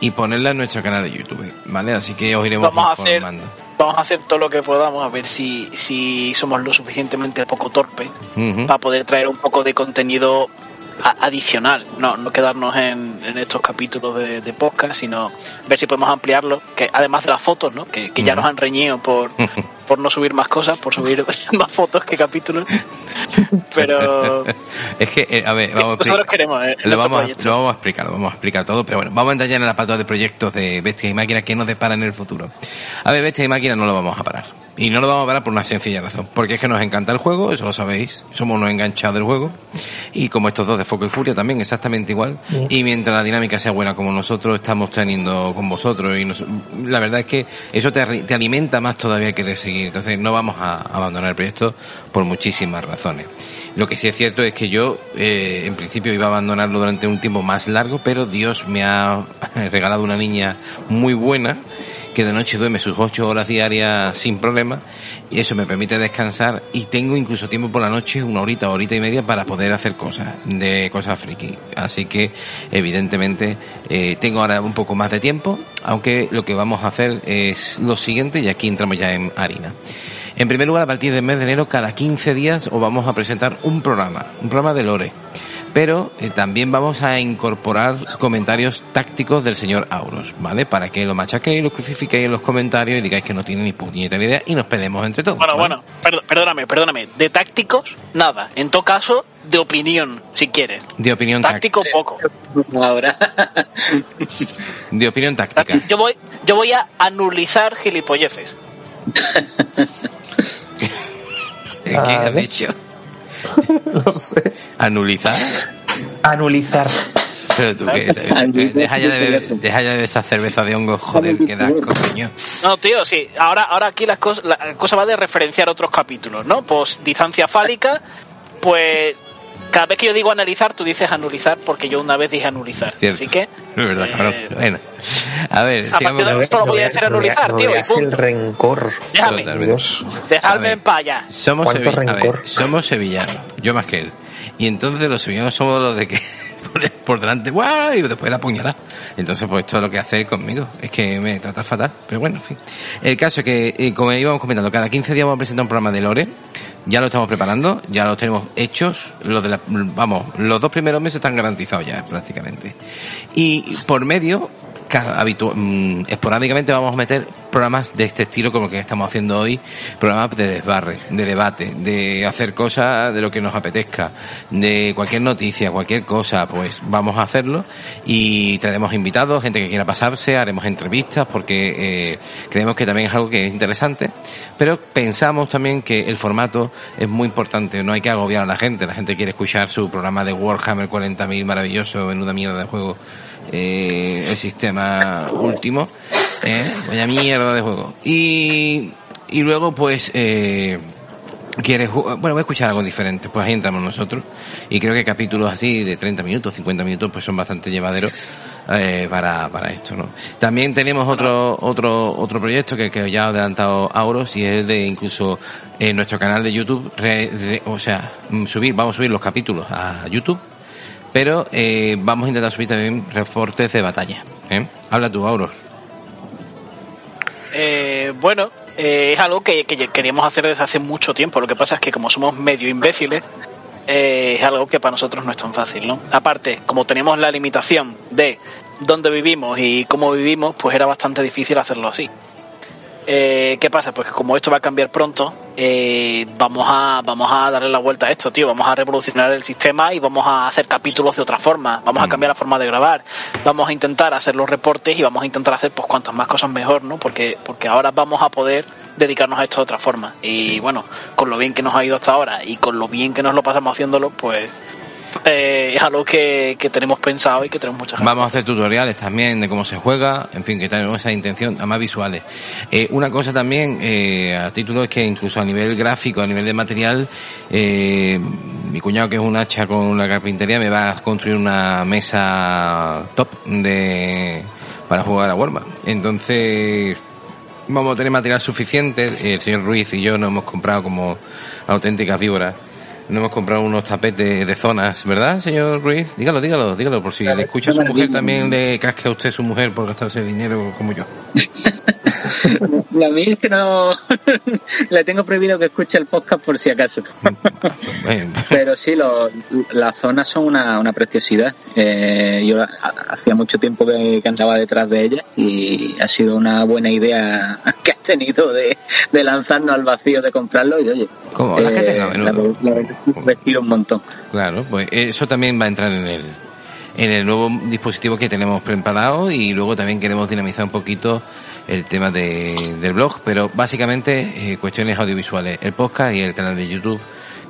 y ponerla en nuestro canal de YouTube, ¿vale? Así que os iremos Vamos a hacer, informando. vamos a hacer todo lo que podamos a ver si, si somos lo suficientemente poco torpes para poder traer un poco de contenido adicional, no, no quedarnos en, en estos capítulos de, de podcast, sino ver si podemos ampliarlo, que además de las fotos, ¿no? que, que ya nos han reñido por, por no subir más cosas, por subir más fotos que capítulos, pero Es que, eh, a ver, vamos a nosotros explicar. queremos eh, Lo vamos, a, lo vamos a explicar, lo vamos a explicar todo, pero bueno, vamos a entrar ya en el apartado de proyectos de Bestia y Máquina que nos deparan en el futuro. A ver, Bestia y Máquina no lo vamos a parar. Y no lo vamos a parar por una sencilla razón. Porque es que nos encanta el juego, eso lo sabéis. Somos unos enganchados del juego. Y como estos dos de Foco y Furia también, exactamente igual. Y mientras la dinámica sea buena como nosotros estamos teniendo con vosotros, y nos- la verdad es que eso te, te alimenta más todavía que querer seguir. Entonces no vamos a abandonar el proyecto por muchísimas razones. Lo que sí es cierto es que yo, eh, en principio, iba a abandonarlo durante un tiempo más largo, pero Dios me ha regalado una niña muy buena que de noche duerme sus ocho horas diarias sin problema y eso me permite descansar y tengo incluso tiempo por la noche, una horita, horita y media para poder hacer cosas, de cosas friki. Así que evidentemente eh, tengo ahora un poco más de tiempo, aunque lo que vamos a hacer es lo siguiente y aquí entramos ya en harina. En primer lugar, a partir del mes de enero, cada 15 días os vamos a presentar un programa, un programa de Lore. Pero eh, también vamos a incorporar comentarios tácticos del señor Auros, ¿vale? Para que lo machaquéis, lo crucifiquéis en los comentarios y digáis que no tiene ni puñetera idea y nos peleemos entre todos. Bueno, ¿vale? bueno, perdo- perdóname, perdóname. De tácticos, nada. En todo caso, de opinión, si quieres. De opinión táctica. Táctico, poco. Ahora. De opinión táctica. Yo voy, yo voy a anulizar gilipolleces. ¿Qué has dicho? no sé. ¿Anulizar? Anulizar. Pero tú, que deja ya de beber, deja ya de beber esa cerveza de hongo, joder, que da coño. No, tío, sí. Ahora, ahora aquí las cosas, la cosa va de referenciar otros capítulos, ¿no? Pues distancia fálica, pues cada vez que yo digo analizar, tú dices anulizar, porque yo una vez dije anulizar. Cierto. Así que, Es verdad, eh, cabrón. Bueno, a ver, a sigamos. partir de- Esto lo voy a hacer anulizar, no tío, y veas el rencor. déjame, dejadme en paz ya. Somos, ¿Cuánto sevi- a ver, rencor? somos sevillanos, yo más que él. Y entonces los sevillanos somos los de que por- delante, ¡guau! y después la puñalada. Entonces, pues todo lo que hace conmigo es que me trata fatal. Pero bueno, en fin. El caso es que, eh, como íbamos comentando, cada 15 días vamos a presentar un programa de Lore. Ya lo estamos preparando, ya lo tenemos hechos. Lo de la- vamos, los dos primeros meses están garantizados ya, prácticamente. Y por medio, esporádicamente vamos a meter programas de este estilo como el que estamos haciendo hoy, programas de desbarre, de debate, de hacer cosas de lo que nos apetezca, de cualquier noticia, cualquier cosa, pues vamos a hacerlo y traeremos invitados, gente que quiera pasarse, haremos entrevistas porque eh, creemos que también es algo que es interesante, pero pensamos también que el formato es muy importante, no hay que agobiar a la gente, la gente quiere escuchar su programa de Warhammer 40.000 maravilloso, menuda mierda de juego, eh, el sistema último, eh, vaya mierda de juego. Y y luego pues eh, quieres bueno voy a escuchar algo diferente. Pues ahí entramos nosotros. Y creo que capítulos así de 30 minutos 50 minutos pues son bastante llevaderos eh, para, para esto no también tenemos otro otro otro proyecto que, ya ha adelantado Auros y es de incluso en nuestro canal de YouTube o sea mm, subir vamos a subir los capítulos a YouTube pero eh, vamos a intentar subir también reportes de batalla ¿eh? habla tú Auros eh, bueno, eh, es algo que, queríamos hacer desde hace mucho tiempo. Lo que pasa es que como somos medio imbéciles, eh, es algo que para nosotros no es tan fácil, ¿no? Aparte, como tenemos la limitación de dónde vivimos y cómo vivimos, pues era bastante difícil hacerlo así. Eh, ¿Qué pasa? Pues que como esto va a cambiar pronto, eh, vamos, a, vamos a darle la vuelta a esto, tío. Vamos a revolucionar el sistema y vamos a hacer capítulos de otra forma. Vamos a mm. cambiar la forma de grabar. Vamos a intentar hacer los reportes y vamos a intentar hacer pues cuantas más cosas mejor, ¿no? Porque, porque ahora vamos a poder dedicarnos a esto de otra forma. Y bueno, con lo bien que nos ha ido hasta ahora y con lo bien que nos lo pasamos haciéndolo, pues eh, es algo que, tenemos pensado y que tenemos muchas ganas. Vamos a hacer tutoriales también de cómo se juega, en fin, que tenemos esa intención, más visuales. Eh, una cosa también, eh, a título es que incluso a nivel gráfico, a nivel de material, eh, mi cuñado que es un hacha con la carpintería me va a construir una mesa top de para jugar a Warma. Entonces, vamos a tener material suficiente. El señor Ruiz y yo nos hemos comprado como auténticas víboras no hemos comprado unos tapetes de zonas, ¿verdad, señor Ruiz? Dígalo, dígalo, dígalo, por si le escucha a su mujer también le casque a usted su mujer por gastarse dinero como yo. La mía es que no le tengo prohibido que escuche el podcast por si acaso. Pero sí, las zonas son una, una preciosidad. Eh, yo hacía mucho tiempo que, andaba detrás de ellas y ha sido una buena idea que has tenido de, lanzarnos al vacío de comprarlo y oye, como la gente eh, un montón. Claro, pues eso también va a entrar en el en el nuevo dispositivo que tenemos preparado y luego también queremos dinamizar un poquito el tema de, del blog, pero básicamente eh, cuestiones audiovisuales, el podcast y el canal de YouTube,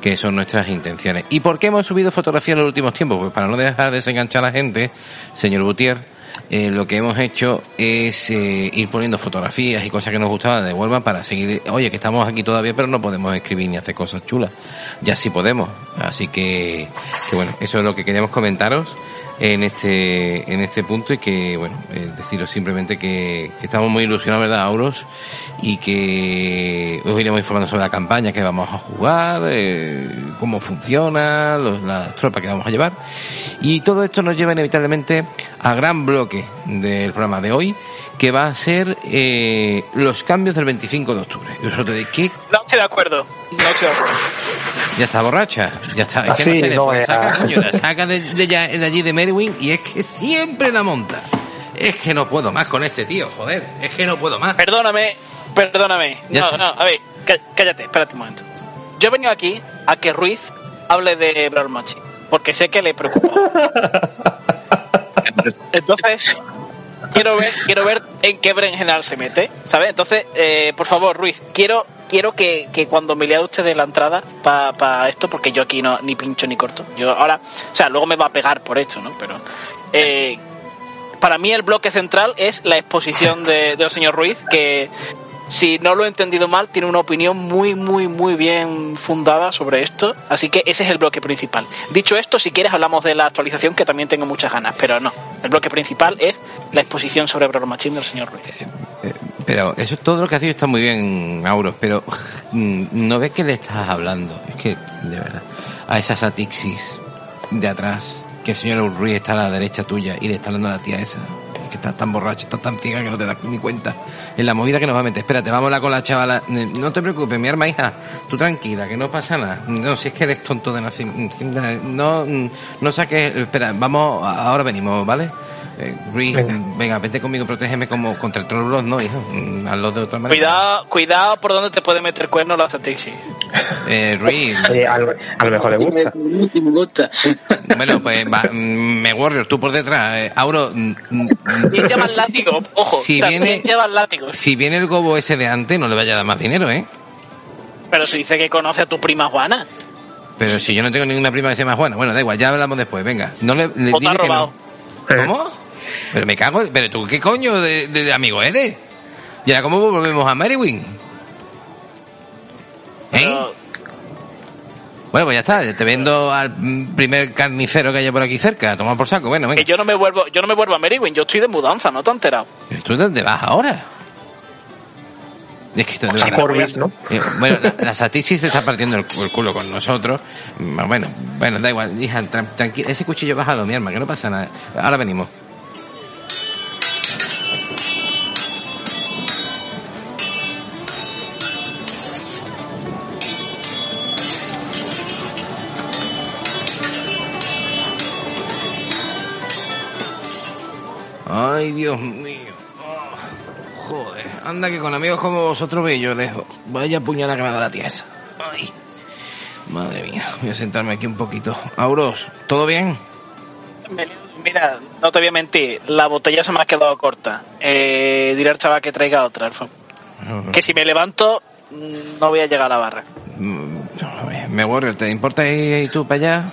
que son nuestras intenciones. ¿Y por qué hemos subido fotografías en los últimos tiempos? Pues para no dejar desenganchar a la gente, señor Gutiérrez, eh, lo que hemos hecho es eh, ir poniendo fotografías y cosas que nos gustaban de Huelva para seguir, oye, que estamos aquí todavía, pero no podemos escribir ni hacer cosas chulas. Ya sí podemos. Así que, que bueno, eso es lo que queríamos comentaros en este en este punto y que bueno eh, deciros simplemente que, estamos muy ilusionados verdad Auros y que os iremos informando sobre la campaña que vamos a jugar eh, cómo funciona los, las tropas que vamos a llevar. Y todo esto nos lleva inevitablemente a gran bloque del programa de hoy que va a ser eh, los cambios del 25 de octubre. ¿Y vosotros de qué? No estoy de acuerdo. No estoy de acuerdo. Ya está borracha. Ya está. Es que no, saca, señora, saca de, de, allí de Merwin y es que siempre la monta. Es que no puedo más con este tío, joder. Es que no puedo más. Perdóname, perdóname. no, no, a ver, cállate, espérate un momento. Yo he venido aquí a que Ruiz hable de Brawl Machi, porque sé que le preocupa. Entonces, quiero ver, quiero ver en qué general se mete, ¿sabes? Entonces, eh, por favor, Ruiz, quiero quiero que, que cuando me lea usted de la entrada para esto, porque yo aquí no ni pincho ni corto. Yo ahora, o sea, luego me va a pegar por esto, ¿no? Pero eh, para mí el bloque central es la exposición de, del señor Ruiz, que si no lo he entendido mal, tiene una opinión muy, muy, muy bien fundada sobre esto. Así que ese es el bloque principal. Dicho esto, si quieres hablamos de la actualización, que también tengo muchas ganas, pero no. El bloque principal es la exposición sobre Brawl Machine del señor Ruiz. Eh, eh, pero eso todo lo que ha sido está muy bien, Auros, pero mm, no ves que le estás hablando. Es que, de verdad, a esa Satixis de atrás, que el señor Ruiz está a la derecha tuya y le está hablando a la tía esa que estás tan borracha, estás tan ciega que no te das ni cuenta. En la movida que nos va a meter. Espérate, vamos con la chavala. No te preocupes, mi arma hija. Tú tranquila, que no pasa nada. No, si es que eres tonto de nacimiento. No, no saques. Espera, vamos, ahora venimos, ¿vale? Eh, venga. vete conmigo, protégeme como contra el troll ¿no, hijo? Mm, hazlo de otra manera. Cuidado, cuidado por donde te puede meter cuernos la Satixi. Eh, Ruiz. a, lo, mejor le gusta. Me gusta. Bueno, pues va, mm, me Warrior, tú por detrás. Eh, Auro. Mm, ¿Quién lleva el látigo? Ojo, si viene, lleva el látigo. Si viene el gobo ese de antes, no le vaya a dar más dinero, ¿eh? Pero si dice que conoce a tu prima Juana. Pero si yo no tengo ninguna prima que se llama Juana. Bueno, da igual, ya hablamos después, venga. No le, le dile que no. ¿Cómo? Pero me cago, pero tú qué coño de, amigo eres. ¿Y ahora cómo volvemos a Merywin? ¿Eh? Bueno, pues ya está, te vendo al primer carnicero que haya por aquí cerca, toma por saco, bueno, venga. Que yo no me vuelvo, yo no me vuelvo a Merywin, yo estoy de mudanza, no te has enterado. ¿Tú dónde vas ahora? Es que o sea, por ¿no? Eh, bueno, la, la Satisis se está partiendo el, el, culo con nosotros. Bueno, bueno, da igual, hija, tranquila. Ese cuchillo bájalo, mi arma, que no pasa nada. Ahora venimos. Ay, Dios mío. Oh, joder, anda que con amigos como vosotros ve yo lejos. Vaya puñalada que me da la tiesa. Ay, madre mía. Voy a sentarme aquí un poquito. Auros, ¿todo bien? Mira, no te voy a mentir, la botella se me ha quedado corta. Eh, diré al chaval que traiga otra. Que si me levanto, no voy a llegar a la barra. Me aburro, ¿te importa ir tú para allá?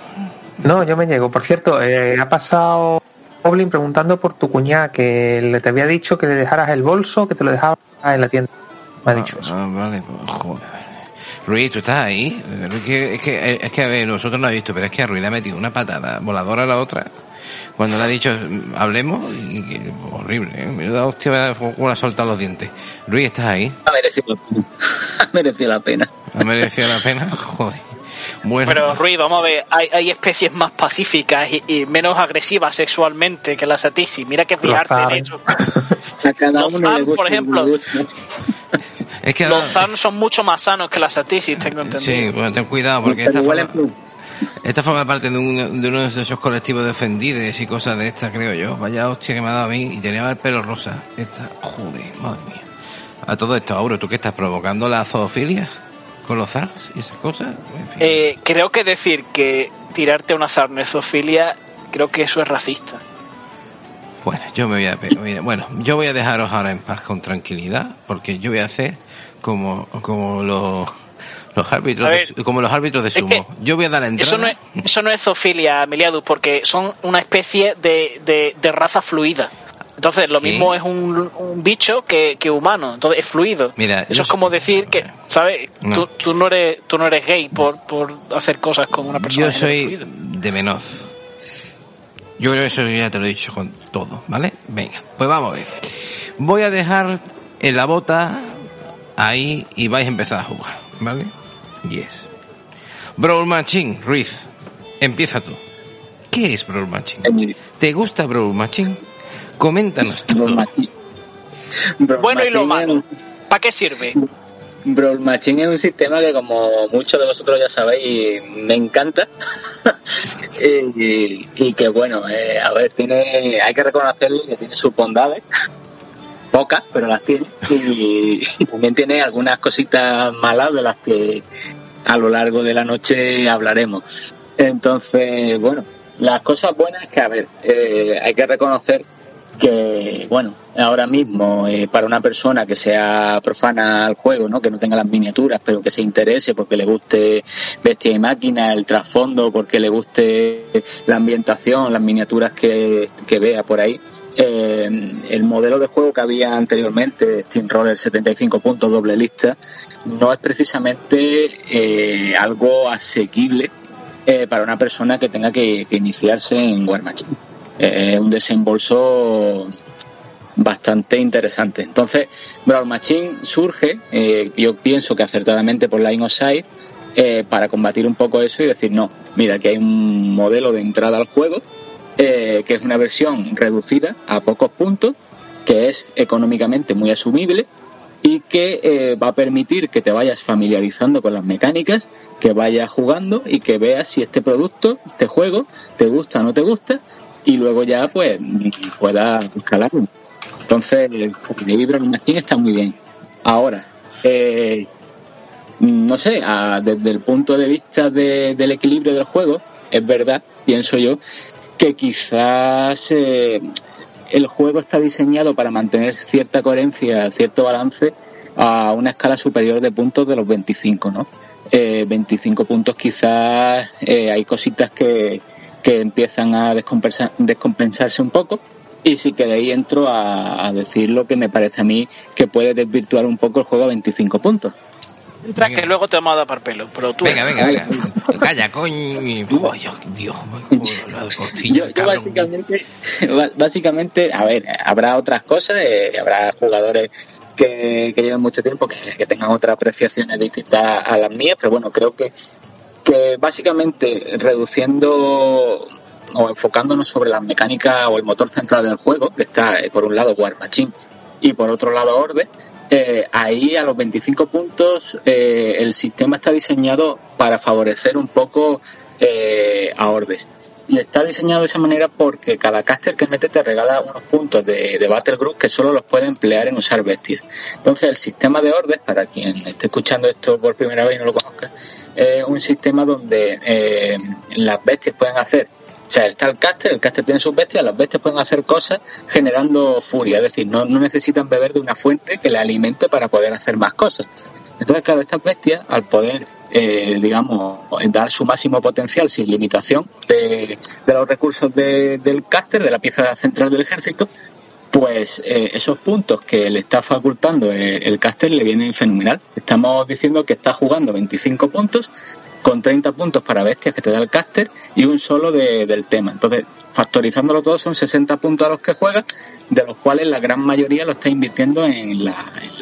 No, yo me llego. Por cierto, eh, ha pasado Goblin preguntando por tu cuñada, que le te había dicho que le dejaras el bolso, que te lo dejaba en la tienda. Me ha dicho eso. Ah, vale, pues, joder. Ruiz, ¿tú estás ahí? Es que, es que, es que a ver, nosotros no ha visto, pero es que a Ruiz le ha metido una patada voladora a la otra. Cuando le ha dicho, hablemos, y que, horrible, ¿eh? Me da hostia, me ha soltado los dientes. Ruiz, ¿estás ahí? Ha merecido, ha merecido la pena. ¿Ha merecido la pena? Joder. Bueno. Pero Ruiz, vamos a ver, hay, hay especies más pacíficas y, y, menos agresivas sexualmente que las atisi. Mira que fijarte en eso. A cada le gusta por ejemplo. Es que los Zan son mucho más sanos que las atisis, tengo entendido. Sí, bueno, ten cuidado porque esta forma, plum. esta forma parte de, un, de uno de esos colectivos defendidos y cosas de estas, creo yo. Vaya hostia que me ha dado a mí y tenía el pelo rosa. Esta, joder, madre mía. A todo esto, Auro, ¿tú qué estás provocando la zoofilia? ¿Con los y esas cosas? En fin. Eh, creo que decir que tirarte una zarnesofilia, creo que eso es racista. Bueno, yo me voy a mira, bueno, yo voy a dejaros ahora en paz con tranquilidad, porque yo voy a hacer como como los los árbitros A de, como los árbitros de es que sumo. Yo voy a dar la entrada. Eso no es, eso no es zoofilia, Meliadus, porque son una especie de, de, de raza fluida. Entonces, lo ¿Qué? mismo es un, un bicho que, que humano, entonces es fluido. Mira, eso es como soy- decir que, ¿sabes? No. Tú, tú no eres tú no eres gay por, por hacer cosas con una persona. Yo soy fluido. de Menoz. Yo creo que eso ya te lo he dicho con todo, ¿vale? Venga, pues vamos a ver. Voy a dejar en la bota ahí y vais a empezar a jugar, ¿vale? Yes. Brawl Machine, Ruiz, empieza tú. ¿Qué es Brawl Machine? Eh, ¿Te gusta Brawl Machine? Coméntanos todo. Brawl Machine. Brawl Bueno y lo malo. ¿Para qué sirve? Brawl Machine es un sistema que como muchos de vosotros ya sabéis me encanta y, y que bueno eh, a ver tiene hay que reconocerle que tiene sus bondades pocas pero las tiene y, y también tiene algunas cositas malas de las que a lo largo de la noche hablaremos entonces bueno las cosas buenas es que a ver eh, hay que reconocer que, bueno, ahora mismo eh, para una persona que sea profana al juego, ¿no? que no tenga las miniaturas, pero que se interese porque le guste bestia y máquina, el trasfondo, porque le guste la ambientación, las miniaturas que, que vea por ahí, eh, el modelo de juego que había anteriormente, Steamroller 75 puntos doble lista, no es precisamente eh, algo asequible eh, para una persona que tenga que, que iniciarse en War Machine un desembolso bastante interesante. Entonces, Brawl Machine surge, eh, yo pienso que acertadamente por Line of Sight, eh, para combatir un poco eso y decir, no, mira, que hay un modelo de entrada al juego, eh, que es una versión reducida a pocos puntos, que es económicamente muy asumible y que eh, va a permitir que te vayas familiarizando con las mecánicas, que vayas jugando y que veas si este producto, este juego, te gusta o no te gusta y luego ya pues puedas escalarlo. Entonces, el Brawl Machine está muy bien. Ahora, eh, no sé, a- desde el punto de vista de- del equilibrio del juego, es verdad, pienso yo, que quizás eh, el juego está diseñado para mantener cierta coherencia, cierto balance a una escala superior de puntos de los 25, ¿no? Eh, 25 puntos quizás eh, hay cositas que, que empiezan a descompensar- descompensarse un poco y sí que de ahí entro a, a decir lo que me parece a mí que puede desvirtuar un poco el juego a 25 puntos. Entra que luego te vamos a dar par pelo, pero tú... Venga, venga, venga. Calla, coño. Dios, Dios, yo, yo básicamente, básicamente, a ver, habrá otras cosas, eh, habrá jugadores que, que lleven mucho tiempo que, que, tengan otras apreciaciones distintas a las mías, pero bueno, creo que, que básicamente reduciendo o enfocándonos sobre las mecánicas o el motor central del juego, que está eh, por un lado War Machine y por otro lado Orde, eh, ahí a los 25 puntos eh, el sistema está diseñado para favorecer un poco eh, a Ordes. Y está diseñado de esa manera porque cada caster que mete te regala unos puntos de, de Battle Group que solo los puede emplear en usar bestias. Entonces el sistema de Ordes, para quien esté escuchando esto por primera vez y no lo conozca, es un sistema donde eh, las bestias pueden hacer o sea, está el caster, el caster tiene sus bestias, las bestias pueden hacer cosas generando furia, es decir, no, no necesitan beber de una fuente que le alimente para poder hacer más cosas. Entonces, claro, estas bestias, al poder, eh, digamos, dar su máximo potencial sin limitación de, de los recursos de, del caster, de la pieza central del ejército, pues eh, esos puntos que le está facultando el, el caster le vienen fenomenal. Estamos diciendo que está jugando 25 puntos, con 30 puntos para bestias que te da el caster y un solo de, del tema. Entonces, factorizándolo todo son 60 puntos a los que juegas, de los cuales la gran mayoría lo está invirtiendo en las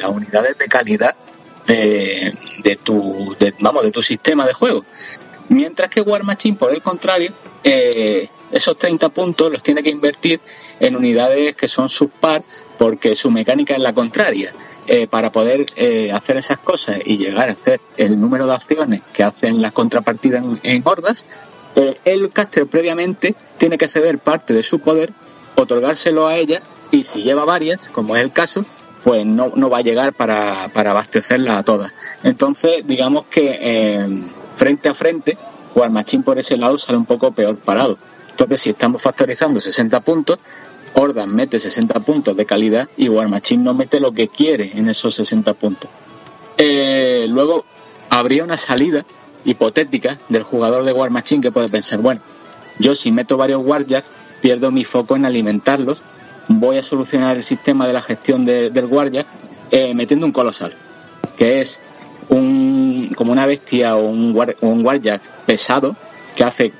unidades de calidad de, de tu, de, vamos, de tu sistema de juego. Mientras que War Machine, por el contrario, eh, esos 30 puntos los tiene que invertir en unidades que son subpar porque su mecánica es la contraria eh, para poder eh, hacer esas cosas y llegar a hacer el número de acciones que hacen las contrapartidas en, en hordas, eh, el caster previamente tiene que ceder parte de su poder, otorgárselo a ella y si lleva varias, como es el caso, pues no, no va a llegar para, para a todas. Entonces, digamos que eh, frente a frente, War Machine por ese lado sale un poco peor parado. Entonces, si estamos factorizando 60 puntos, Hordas mete 60 puntos de calidad y War Machine no mete lo que quiere en esos 60 puntos. Eh, luego habría una salida hipotética del jugador de War Machine que puede pensar, bueno, yo si meto varios Warjacks pierdo mi foco en alimentarlos, voy a solucionar el sistema de la gestión de, del Warjack eh, metiendo un colosal, que es un, como una bestia o un, war, un pesado que hace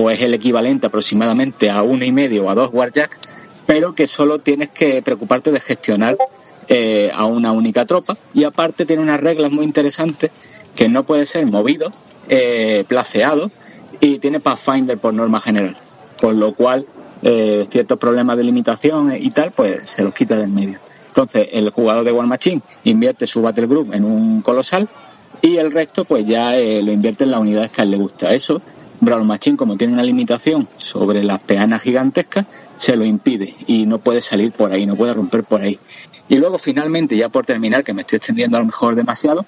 o es el equivalente aproximadamente a uno y medio o a dos Warjack pero que solo tienes que preocuparte de gestionar eh, a una única tropa y aparte tiene unas reglas muy interesantes que no puede ser movido, eh, placeado y tiene Pathfinder por norma general, con lo cual eh, ciertos problemas de limitación y tal pues se los quita del medio. Entonces el jugador de War Machine invierte su Battle Group en un colosal y el resto pues ya lo invierte en las unidades que a él le gusta. Eso Brawl Machine como tiene una limitación sobre las peanas gigantescas se lo impide y no puede salir por ahí, no puede romper por ahí. Y luego finalmente, ya por terminar, que me estoy extendiendo a lo mejor demasiado,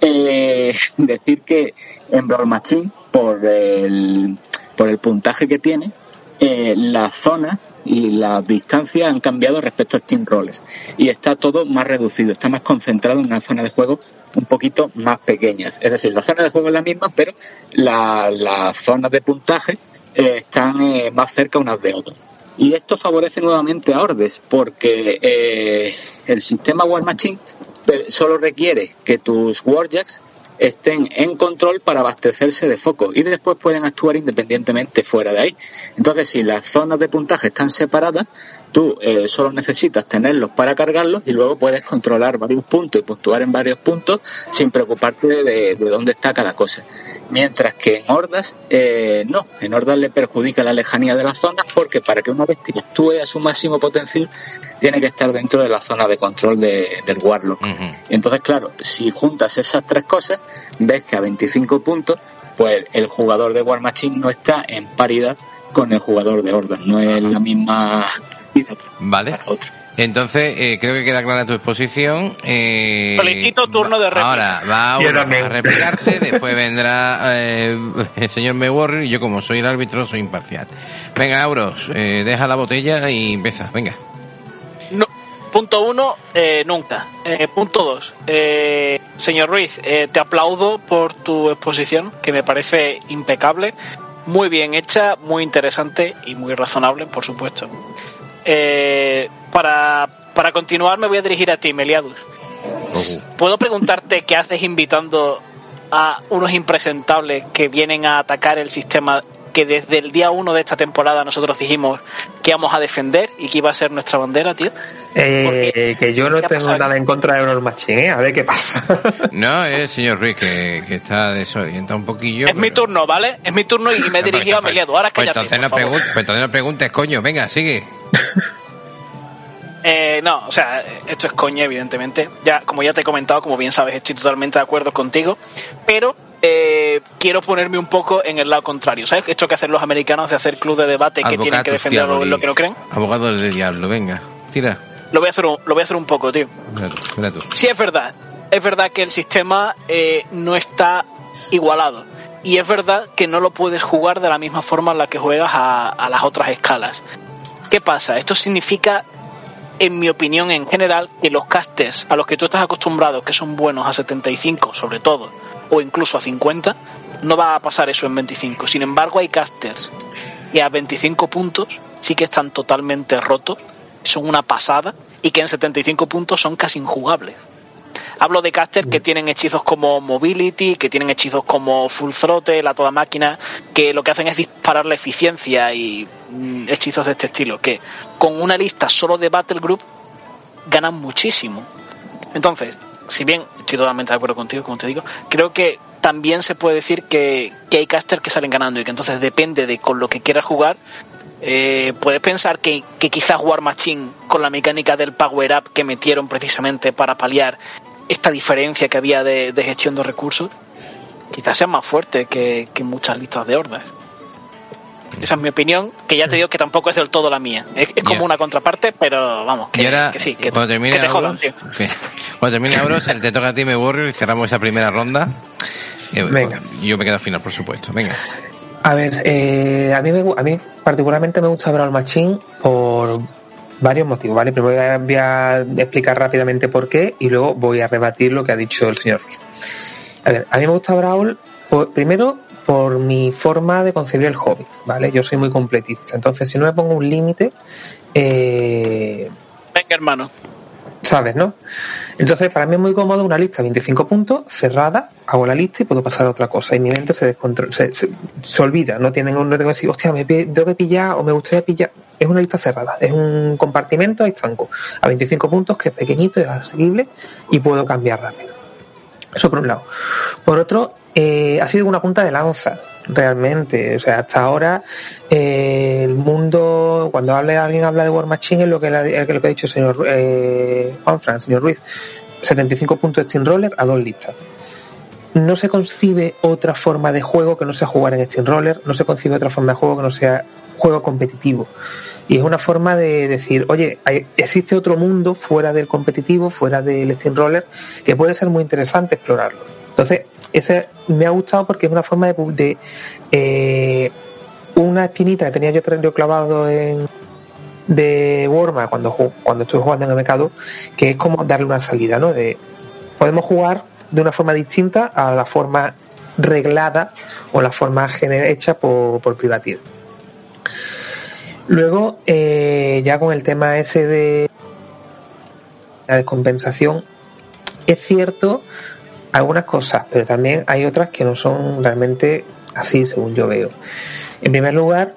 eh, decir que en Brawl Machine, por el, por el puntaje que tiene, eh, la zona y las distancias han cambiado respecto a Steamrollers y está todo más reducido, está más concentrado en una zona de juego un poquito más pequeña. Es decir, la zona de juego es la misma, pero las la zonas de puntaje eh, están eh, más cerca unas de otras. Y esto favorece nuevamente a Ordes, porque eh, el sistema War Machine solo requiere que tus Warjacks estén en control para abastecerse de foco y después pueden actuar independientemente fuera de ahí. Entonces, si las zonas de puntaje están separadas, tú eh, solo necesitas tenerlos para cargarlos y luego puedes controlar varios puntos y puntuar en varios puntos sin preocuparte de, de dónde está cada cosa. Mientras que en hordas, eh, no, en hordas le perjudica la lejanía de las zonas porque para que una bestia actúe a su máximo potencial tiene que estar dentro de la zona de control de, del Warlock. Uh -huh. Entonces, claro, si juntas esas tres cosas, ves que a 25 puntos, pues el jugador de War Machine no está en paridad con el jugador de hordas, no es la misma Vale. Entonces, eh, creo que queda clara tu exposición. Eh, Solicito turno de réplica. Ahora va a, a replicarte, después vendrá eh, el señor Mewarrior y yo como soy el árbitro soy imparcial. Venga, Auros, eh, deja la botella y empieza, venga. No, punto uno, eh, nunca. Eh, punto dos, eh, señor Ruiz, eh, te aplaudo por tu exposición, que me parece impecable, muy bien hecha, muy interesante y muy razonable, por supuesto. Eh, para, para continuar me voy a dirigir a ti, Meliadus. ¿Puedo preguntarte qué haces invitando a unos impresentables que vienen a atacar el sistema que desde el día uno de esta temporada nosotros dijimos que íbamos a defender y que iba a ser nuestra bandera, tío. Eh, que yo no tengo nada en contra de Euro Machine, ¿eh? A ver qué pasa. no, es el señor Rick que, que está desorientado un poquillo. Es mi turno, ¿vale? Es mi turno y me he dirigido a Meliado. Ahora pues entonces, no pues entonces no preguntes, coño. Venga, sigue. Eh, no, o sea, esto es coña, evidentemente. Ya, como ya te he comentado, como bien sabes, estoy totalmente de acuerdo contigo. Pero eh, quiero ponerme un poco en el lado contrario. ¿Sabes? Esto que hacen los americanos de hacer club de debate que tienen que defender lo, que no creen. Abogado del diablo, venga, tira. Lo voy a hacer un, lo voy a hacer un poco, tío. Sí, es verdad. Es verdad que el sistema eh, no está igualado. Y es verdad que no lo puedes jugar de la misma forma en la que juegas a, a las otras escalas. ¿Qué pasa? Esto significa en mi opinión en general, que los casters a los que tú estás acostumbrado, que son buenos a 75 sobre todo, o incluso a 50, no va a pasar eso en 25. Sin embargo, hay casters que a 25 puntos sí que están totalmente rotos, son una pasada, y que en 75 puntos son casi injugables. Hablo de casters que tienen hechizos como Mobility, que tienen hechizos como Full Throttle, a toda máquina, que lo que hacen es disparar la eficiencia y mm, hechizos de este estilo, que con una lista solo de Battle Group ganan muchísimo. Entonces, si bien estoy totalmente de acuerdo contigo, como te digo, creo que también se puede decir que, hay casters que salen ganando y que entonces depende de con lo que quieras jugar. Eh, puedes pensar que, que quizás War Machine, con la mecánica del Power Up que metieron precisamente para paliar esta diferencia que había de, gestión de recursos quizás sea más fuerte que, muchas listas de órdenes. Esa es mi opinión, que ya te digo que tampoco es del todo la mía. Es, como una contraparte, pero vamos, que, sí, que, cuando termine te jodan, tío. Cuando termine Abros, te toca a ti, me Warrior, y cerramos esa primera ronda. Eh, Venga. Yo me quedo al final, por supuesto. Venga. A ver, eh, a, mí a mí particularmente me gusta Brawl Machine por varios motivos, ¿vale? Primero voy a, explicar rápidamente por qué y luego voy a rebatir lo que ha dicho el señor A ver, a mí me gusta Brawl, primero por mi forma de concebir el hobby, ¿vale? Yo soy muy completista, entonces si no me pongo un límite... Eh, Venga, hermano. ¿Sabes, no? Entonces, para mí es muy cómodo una lista de 25 puntos, cerrada, hago la lista y puedo pasar a otra cosa. Y mi mente se descontrola, se, se, olvida, no, tienen, no tengo que decir, hostia, me tengo que pillar o me gustaría pillar. Es una lista cerrada, es un compartimento estanco, a 25 puntos, que es pequeñito, es accesible y puedo cambiar rápido. Eso por un lado. Por otro, eh, ha sido una punta de lanza realmente. O sea, hasta ahora eh, el mundo, cuando hable, alguien habla de War Machine, es lo que, lo que ha dicho el señor eh, Juan Fran, señor Ruiz. 75 puntos de Steamroller a dos listas. No se concibe otra forma de juego que no sea jugar en Steamroller, no se concibe otra forma de juego que no sea juego competitivo. Y es una forma de decir, oye, existe otro mundo fuera del competitivo, fuera del Steamroller, que puede ser muy interesante explorarlo. Entonces, ese me ha gustado porque es una forma de, de eh, una espinita que tenía yo, yo clavado en de Warma cuando cuando estuve jugando en el mercado que es como darle una salida no de podemos jugar de una forma distinta a la forma reglada o la forma hecha por, por Privateer. Luego eh, ya con el tema ese de la descompensación es cierto algunas cosas, pero también hay otras que no son realmente así, según yo veo. En primer lugar,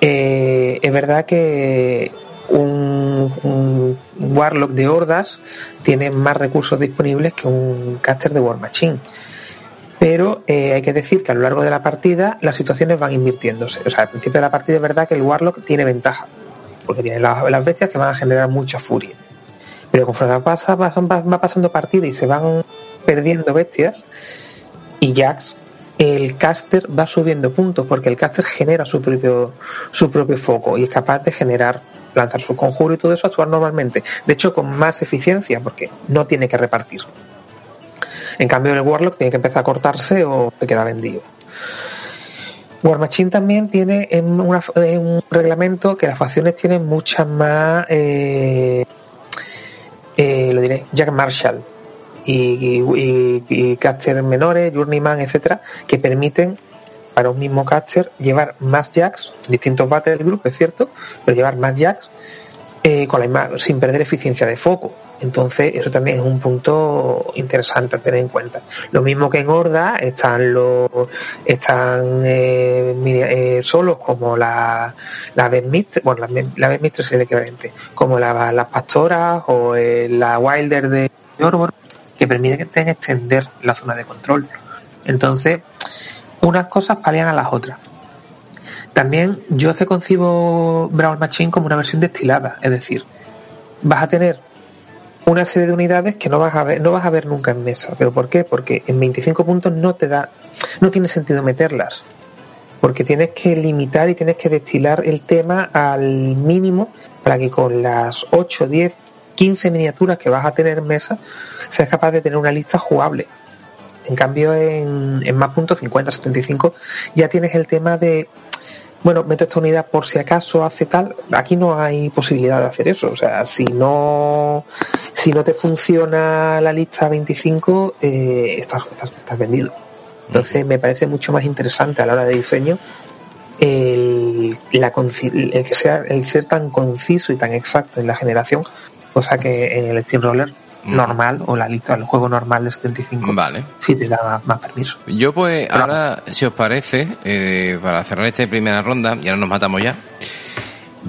eh, es verdad que un, Warlock de hordas tiene más recursos disponibles que un caster de War Machine. Pero eh, hay que decir que a lo largo de la partida las situaciones van invirtiéndose. O sea, al principio de la partida es verdad que el Warlock tiene ventaja, porque tiene las, bestias que van a generar mucha furia. Pero conforme pasa, va pasando partida y se van perdiendo bestias y Jax el caster va subiendo puntos porque el caster genera su propio su propio foco y es capaz de generar lanzar su conjuro y todo eso actuar normalmente. De hecho con más eficiencia porque no tiene que repartir. En cambio el Warlock tiene que empezar a cortarse o te queda vendido. War Machine también tiene en, un reglamento que las facciones tienen muchas más eh, diré Jack Marshall y, caster menores, journeyman, etcétera, que permiten para un mismo caster llevar más jacks, distintos battle groups, es cierto, pero llevar más jacks eh, con la sin perder eficiencia de foco. Entonces, eso también es un punto interesante a tener en cuenta. Lo mismo que en Horda están los están eh, eh, solos como la la bueno, la, la es el equivalente, como la, las pastoras o la Wilder de Orbor, que permiten extender la zona de control. Entonces, unas cosas palian a las otras. También yo es que concibo Brawl Machine como una versión destilada, es decir, vas a tener una serie de unidades que no vas a ver, no vas a ver nunca en mesa. ¿Pero por qué? Porque en 25 puntos no te da, no tiene sentido meterlas. Porque tienes que limitar y tienes que destilar el tema al mínimo para que con las 8, 10, 15 miniaturas que vas a tener en mesa seas capaz de tener una lista jugable. En cambio, en, en más puntos 50, 75, ya tienes el tema de bueno, meto esta unidad por si acaso hace tal, aquí no hay posibilidad de hacer eso. O sea, si no, si no te funciona la lista 25, eh, estás, estás, vendido. Entonces me parece mucho más interesante a la hora de diseño el, la, el que sea, el ser tan conciso y tan exacto en la generación, cosa que en el Steam Roller normal o la lista del juego normal de 75 vale. Si te da más permiso. Yo pues ahora si os parece eh, para cerrar esta primera ronda y ahora nos matamos ya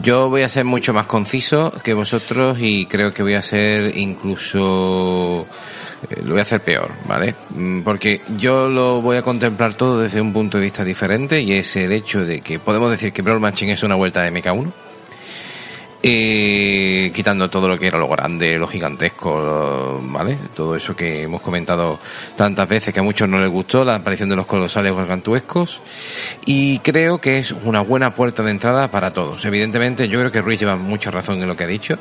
yo voy a ser mucho más conciso que vosotros y creo que voy a ser incluso eh, lo voy a hacer peor, ¿vale? Mm, porque yo lo voy a contemplar todo desde un punto de vista diferente y es el hecho de que podemos decir que Brawl Machine es una vuelta de MK1 eh, quitando todo lo que era lo grande, lo gigantesco, ¿vale? Todo eso que hemos comentado tantas veces que a muchos no les gustó, la aparición de los colosales gargantuescos. Y creo que es una buena puerta de entrada para todos. Evidentemente, yo creo que Ruiz lleva mucha razón en lo que ha dicho,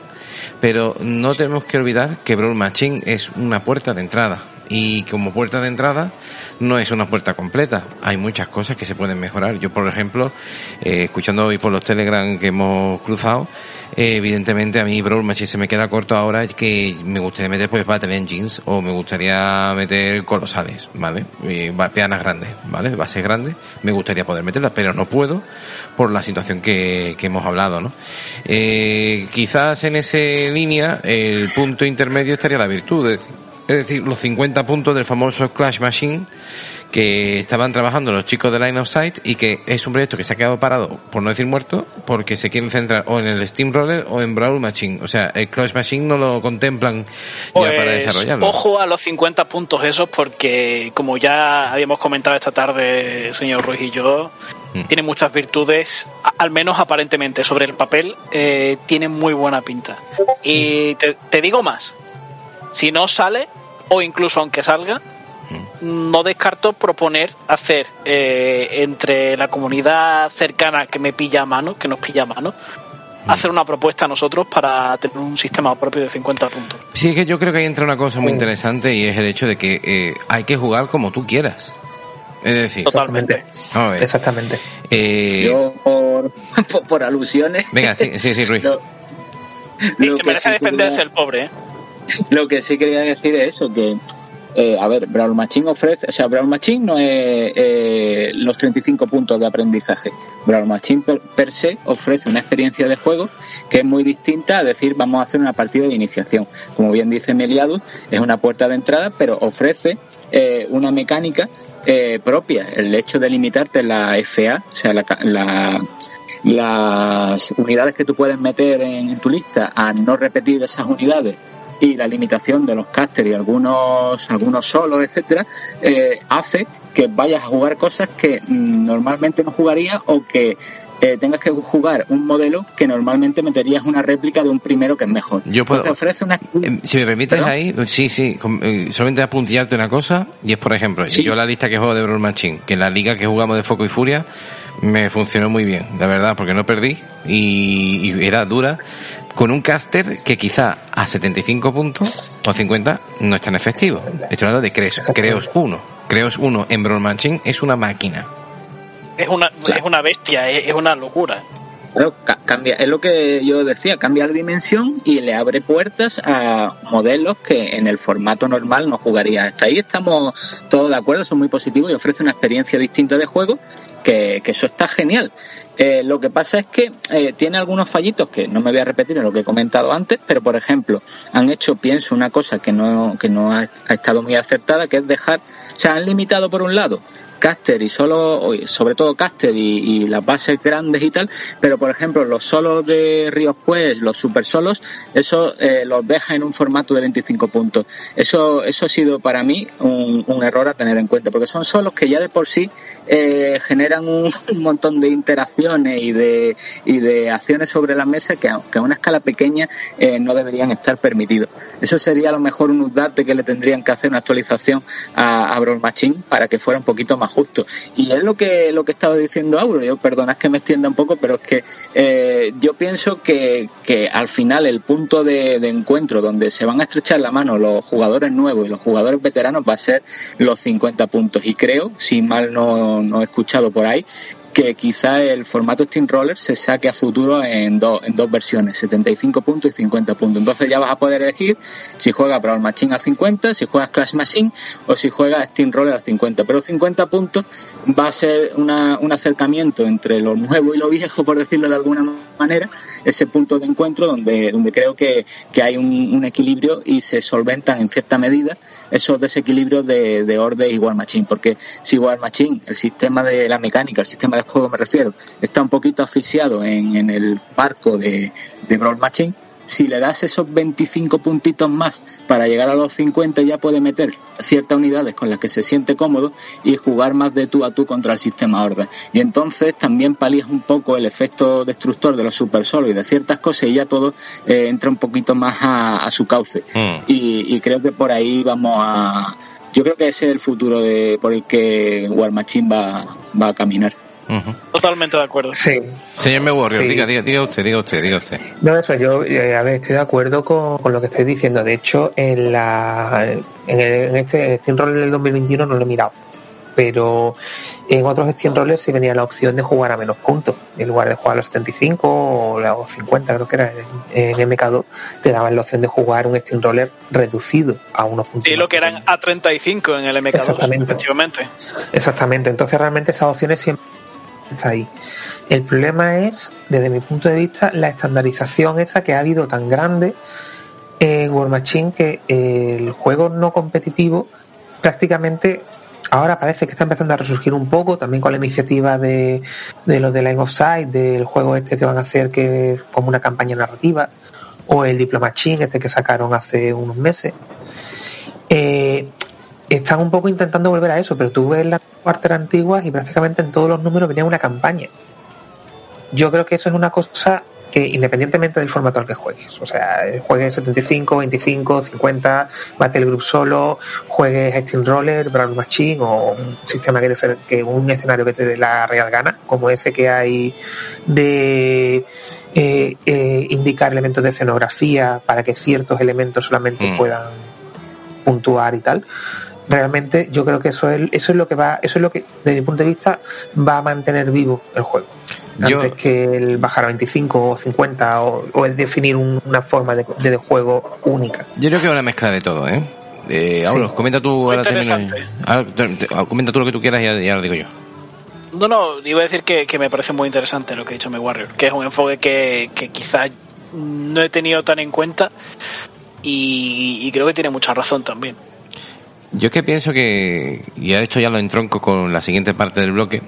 pero no tenemos que olvidar que Brawl Machine es una puerta de entrada. Y como puerta de entrada, no es una puerta completa. Hay muchas cosas que se pueden mejorar. Yo, por ejemplo, eh, escuchando hoy por los Telegram que hemos cruzado, eh, evidentemente a mí Brawl se me queda corto ahora que me gustaría meter pues Battle Engines o me gustaría meter colosales, ¿vale? Eh, peanas grandes, ¿vale? Bases grandes, me gustaría poder meterlas, pero no puedo por la situación que, que hemos hablado, ¿no? Eh, quizás en esa línea el punto intermedio estaría la virtud, es los 50 puntos del famoso Clash Machine que estaban trabajando los chicos de Line of Sight y que es un proyecto que se ha quedado parado, por no decir muerto, porque se quieren centrar o en el Steamroller o en Brawl Machine. O sea, el Clash Machine no lo contemplan ya para pues, desarrollarlo. Ojo a los 50 puntos esos, porque como ya habíamos comentado esta tarde, señor Ruiz y yo, mm. tiene muchas virtudes, al menos aparentemente, sobre el papel, eh, tiene muy buena pinta. Y te, te digo más, si no sale, o incluso aunque salga, no descarto proponer hacer eh, entre la comunidad cercana que me pilla a mano, que nos pilla a mano, mm. hacer una propuesta a nosotros para tener un sistema propio de 50 puntos. Sí, es que yo creo que ahí entra una cosa muy interesante y es el hecho de que eh, hay que jugar como tú quieras. Es decir, totalmente. Exactamente. Eh, yo, por, alusiones. Venga, sí, sí, sí Ruiz. Lo, que, merece defenderse el pobre. Lo que sí quería decir es eso, que eh, a ver, Brawl Machine ofrece, o sea, Brawl Machine no es eh, los 35 puntos de aprendizaje. Brawl Machine per, se ofrece una experiencia de juego que es muy distinta a decir vamos a hacer una partida de iniciación. Como bien dice Meliadu, es una puerta de entrada, pero ofrece eh, una mecánica propia. El hecho de limitarte la FA, o sea, la, las unidades que tú puedes meter en, tu lista a no repetir esas unidades y la limitación de los casters y algunos algunos solos, etcétera, eh, hace que vayas a jugar cosas que mm, normalmente no jugarías o que eh, tengas que jugar un modelo que normalmente meterías una réplica de un primero que es mejor. Yo puedo, ofrece una... Eh, si me permites ahí, sí, sí, solamente apuntillarte una cosa, y es por ejemplo, yo la lista que juego de Brawl Machine, que en la liga que jugamos de Foco y Furia, me funcionó muy bien, la verdad, porque no perdí y, y era dura con un caster que quizá a 75 puntos o 50 no es tan efectivo. Estoy hablando de Creos, Creos 1. Creos 1 en Brawl Machine es una máquina. Es una, es una bestia, es, una locura. cambia, es lo que yo decía, cambia la dimensión y le abre puertas a modelos que en el formato normal no jugaría. Hasta ahí estamos todos de acuerdo, son muy positivos y ofrece una experiencia distinta de juego que, eso está genial. Eh, lo que pasa es que eh, tiene algunos fallitos que no me voy a repetir en lo que he comentado antes, pero por ejemplo, han hecho, pienso, una cosa que no, que no ha, ha estado muy acertada, que es dejar, o sea, han limitado por un lado caster y solo, sobre todo caster y, las bases grandes y tal, pero por ejemplo los solos de Ríos Pues, los super solos, eso eh, los deja en un formato de 25 puntos. Eso, eso ha sido para mí un, error a tener en cuenta, porque son solos que ya de por sí eh, generan un, montón de interacciones y de, y de acciones sobre la mesa que, aunque a una escala pequeña eh, no deberían estar permitidos. Eso sería a lo mejor un update que le tendrían que hacer una actualización a, a Brawl Machine para que fuera un poquito más justo. Y es lo que, lo que estaba diciendo Auro, yo perdonad que me extienda un poco, pero es que eh, yo pienso que, que al final el punto de, encuentro donde se van a estrechar la mano los jugadores nuevos y los jugadores veteranos va a ser los 50 puntos. Y creo, si mal no, no he escuchado por ahí, que quizá el formato Steamroller se saque a futuro en, dos en dos versiones, 75 puntos y 50 puntos. Entonces ya vas a poder elegir si juegas Brawl Machine a 50, si juegas Clash Machine o si juegas Steamroller a 50. Pero 50 puntos va a ser una, un acercamiento entre lo nuevo y lo viejo, por decirlo de alguna manera, ese punto de encuentro donde, donde creo que, que hay un, equilibrio y se solventan en cierta medida esos desequilibrios de, de orden y War Machine. Porque si War Machine, el sistema de la mecánica, el sistema de juego me refiero, está un poquito asfixiado en, en el barco de, de Brawl Machine, si le das esos 25 puntitos más para llegar a los 50 ya puede meter ciertas unidades con las que se siente cómodo y jugar más de tú a tú contra el sistema orden. Y entonces también palías un poco el efecto destructor de los super solos y de ciertas cosas y ya todo eh, entra un poquito más a, su cauce. Mm. Y, creo que por ahí vamos a... Yo creo que ese es el futuro de, por el que War Machine va, va a caminar. Totalmente de acuerdo. Sí. Señor Me diga, diga, usted, diga usted, diga usted. No, eso, yo, eh, a ver, estoy de acuerdo con, lo que estoy diciendo. De hecho, en la en, el, en este en Steam Roller del 2021 no lo he mirado. Pero en otros Steam Rollers sí venía la opción de jugar a menos puntos. En lugar de jugar a los 75 o los 50, creo que era en, MK2, te daban la opción de jugar un Steam Roller reducido a unos puntos. Y lo que eran a 35 en el MK2, Exactamente. efectivamente. Exactamente. Entonces realmente esas opciones siempre está ahí. El problema es, desde mi punto de vista, la estandarización esa que ha habido tan grande en War Machine que el juego no competitivo prácticamente ahora parece que está empezando a resurgir un poco, también con la iniciativa de, de los de Line of Sight, del juego este que van a hacer que es como una campaña narrativa, o el Diplomachine este que sacaron hace unos meses. Eh, están un poco intentando volver a eso, pero tú ves las cuarteras antiguas y prácticamente en todos los números venía una campaña. Yo creo que eso es una cosa que independientemente del formato al que juegues, o sea, juegues 75, 25, 50, Battle Group solo, juegues Steam Roller, Brown Machine o un sistema que, te, que un escenario que te dé la real gana, como ese que hay de eh, eh, indicar elementos de escenografía para que ciertos elementos solamente mm. puedan puntuar y tal realmente yo creo que eso es eso es lo que va eso es lo que desde mi punto de vista va a mantener vivo el juego. Antes que el bajar a 25 o 50 o, el definir una forma de, de, juego única. Yo creo que es una mezcla de todo eh, eh comenta tú ahora, comenta tú lo que tú quieras y ahora lo digo yo. No, no, iba a decir que, que, me parece muy interesante lo que ha dicho Me Warrior, que es un enfoque que, que quizás no he tenido tan en cuenta y, y creo que tiene mucha razón también. Yo es que pienso que, y esto ya lo entronco con la siguiente parte del bloque,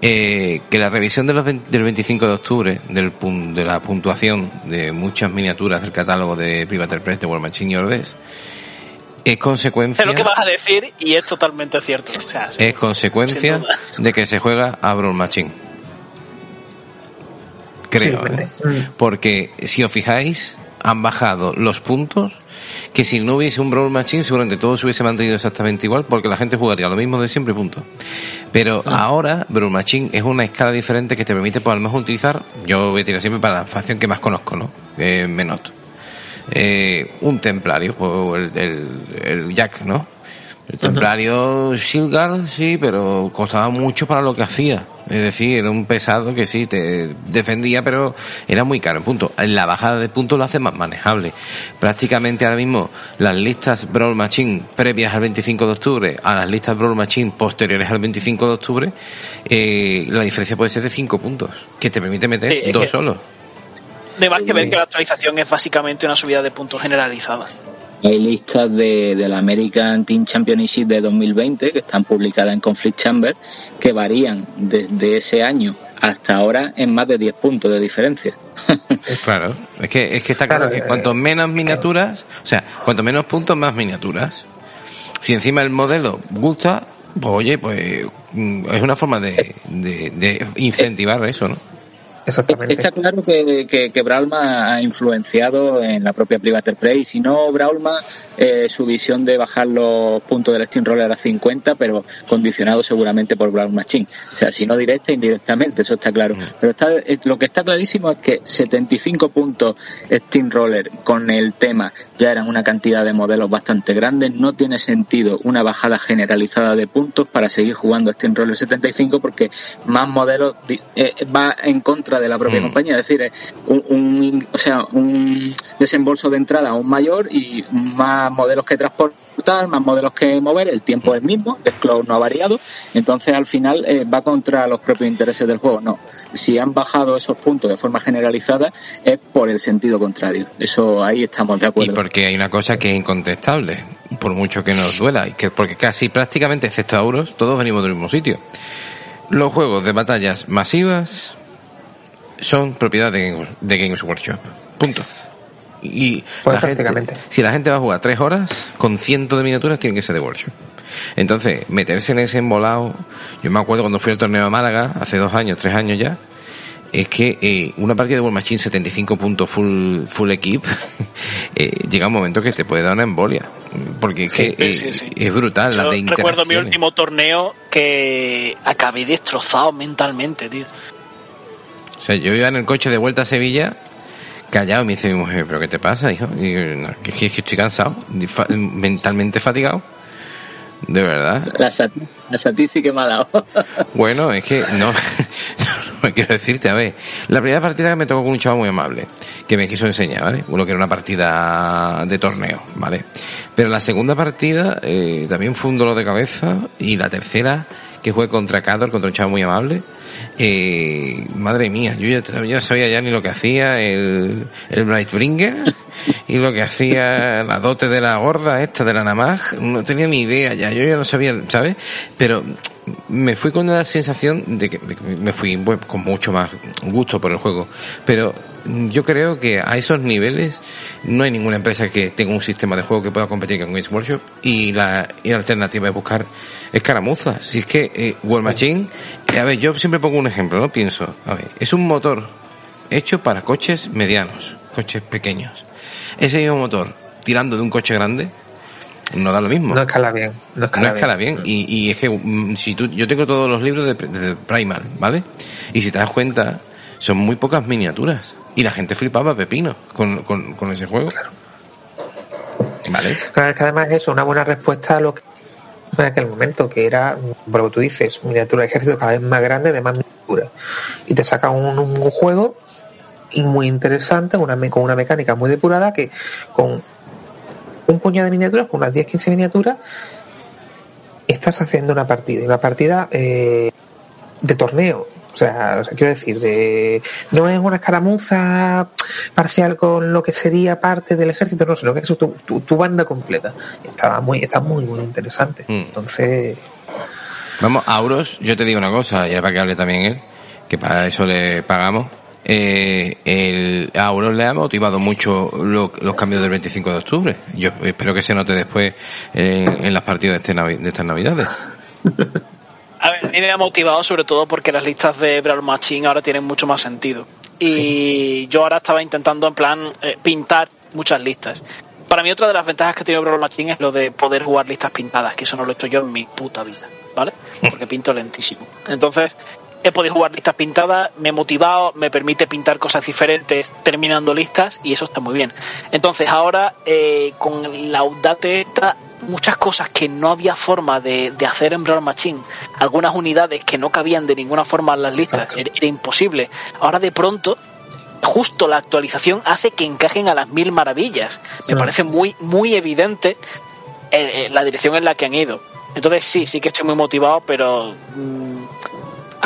eh, que la revisión de los del 25 de octubre del, de la puntuación de muchas miniaturas del catálogo de Private Press de World Machine y Ordes es consecuencia. Es lo que vas a decir y es totalmente cierto. es consecuencia de que se juega a Brawl Machine. Creo. ¿eh? Porque si os fijáis, han bajado los puntos que si no hubiese un Brawl Machine seguramente todo se hubiese mantenido exactamente igual porque la gente jugaría lo mismo de siempre punto. Pero ah. ahora Brawl Machine es una escala diferente que te permite por pues, lo mejor utilizar, yo voy a tirar siempre para la facción que más conozco, ¿no? Eh, Menot. Eh, un templario, o el, el, Jack, ¿no? El templario Shilgard sí, pero costaba mucho para lo que hacía. Es decir, era un pesado que sí, te defendía, pero era muy caro. Punto. En la bajada de puntos lo hace más manejable. Prácticamente ahora mismo las listas Brawl Machine previas al 25 de octubre a las listas Brawl Machine posteriores al 25 de octubre, eh, la diferencia puede ser de 5 puntos, que te permite meter Sí, dos que- solos. De más que ver que la actualización es básicamente una subida de puntos generalizada. Hay listas de, del American Team Championship de 2020 que están publicadas en Conflict Chamber que varían desde ese año hasta ahora en más de 10 puntos de diferencia. Claro, es que, es que está claro, Claro, que eh, cuanto menos miniaturas, o sea, cuanto menos puntos, más miniaturas. Si encima el modelo gusta, pues oye, pues mm, es una forma de, de, de incentivar eso, ¿no? Exactamente. Está claro que, que, que Braulma ha influenciado en la propia Private Play. Si no, Braulma, eh, su visión de bajar los puntos del Steam Roller a 50, pero condicionado seguramente por Brawl Machine. O sea, si no directa, indirectamente, eso está claro. Pero está, eh, lo que está clarísimo es que 75 puntos Steam Roller con el tema ya eran una cantidad de modelos bastante grandes. No tiene sentido una bajada generalizada de puntos para seguir jugando Steam Roller 75 porque más modelos eh, va en contra de la propia Mm. compañía. Es decir, eh, un, un- o sea, un desembolso de entrada aún mayor y más modelos que transportar, más modelos que mover, el tiempo es el mismo, el cloud no ha variado, entonces al final eh, va contra los propios intereses del juego. No, si han bajado esos puntos de forma generalizada es por el sentido contrario. Eso ahí estamos de Y acuerdo. porque hay una cosa que es incontestable, por mucho que nos duela, y que porque casi prácticamente, excepto a Euros, todos venimos del mismo sitio. Los juegos de batallas masivas son propiedad de, Games- de Games Workshop. Punto. Y Pues la gente, si la gente va a jugar tres horas, con cientos de miniaturas tienen que ser de Workshop. Entonces, meterse en ese embolado, yo me acuerdo cuando fui al torneo a Málaga, hace dos años, tres años ya, es que eh, una partida de War Machine 75 puntos full, full equip, eh, llega un momento que te puede dar una embolia. Porque es Sí, que, sí, eh, sí. es brutal la Yo de recuerdo mi último torneo que acabé destrozado mentalmente, tío. Sea, yo iba en el coche de vuelta a Sevilla, callado, y me dice mi mujer, ¿pero qué te pasa, hijo? Y "No, que, que- que estoy cansado, mentalmente fatigado. De verdad. La, sat la Sati sí que me ha dado. Bueno, es que no, no quiero decirte, a ver, la primera partida me tocó con un chaval muy amable, que me quiso enseñar, ¿vale? Uno que era una partida de torneo, ¿vale? Pero la segunda partida eh, también fue un dolor de cabeza y la tercera, que jugué contra Cador, contra un chaval muy amable, eh, madre mía, yo ya, ya sabía ya ni lo que hacía el, el Brightbringer y lo que hacía la dote de la gorda esta de la Namaj, no tenía ni idea ya, yo ya no sabía, ¿sabes? Pero me fui con la sensación de que me fui con mucho más gusto por el juego, pero yo creo que a esos niveles no hay ninguna empresa que tenga un sistema de juego que pueda competir con Games Workshop y la, y la alternativa es buscar escaramuzas. Si es que eh, War Machine, eh, a ver, yo siempre pongo un ejemplo, ¿no? Pienso, a ver, es un motor hecho para coches medianos, coches pequeños. Ese mismo motor, tirando de un coche grande, no da lo mismo. No escala bien. No escala, No escala bien. Y, y es que mm, si tú, yo tengo todos los libros de, de Primal, ¿vale? Y si te das cuenta, son muy pocas miniaturas. Y la gente flipaba pepino con, con, con ese juego. ¿Vale? Claro, es que además es una buena respuesta a lo que en aquel momento, que era, por lo que tú dices, miniatura de ejército cada vez más grande, de más miniaturas. Y te saca un, un juego y muy interesante, una, con una mecánica muy depurada, que con un puñado de miniaturas, con unas 10-15 miniaturas, estás haciendo una partida. Y una partida eh, de torneo. O sea, o sea, quiero decir, de, no es una escaramuza parcial con lo que sería parte del ejército, no, sino que es tu, tu, tu banda completa. Estaba muy, está muy, muy interesante. Mm. Entonces, Vamos, Auros, yo te digo una cosa, y para que hable también él, que para eso le pagamos. Eh, el, a le ha motivado mucho lo- los cambios del 25 de octubre. Yo espero que se note después en, en las partidas de, este Navi- de estas navidades. A ver, a mí me ha motivado sobre todo porque las listas de Brawl Machine ahora tienen mucho más sentido. Y yo ahora estaba intentando en plan eh, pintar muchas listas. Para mí otra de las ventajas que tiene Brawl Machine es lo de poder jugar listas pintadas, que eso no lo he hecho yo en mi puta vida, ¿vale? Porque pinto lentísimo. Entonces, he podido jugar listas pintadas, me he motivado, me permite pintar cosas diferentes terminando listas y eso está muy bien. Entonces ahora, eh, con la Audate esta, muchas cosas que no había forma de, de hacer en Brawl Machine, algunas unidades que no cabían de ninguna forma en las listas, era, era imposible. Ahora de pronto justo la actualización hace que encajen a las mil maravillas. Me Sí. parece muy, muy evidente eh, eh, la dirección en la que han ido. Entonces sí, sí que estoy muy motivado, pero mm,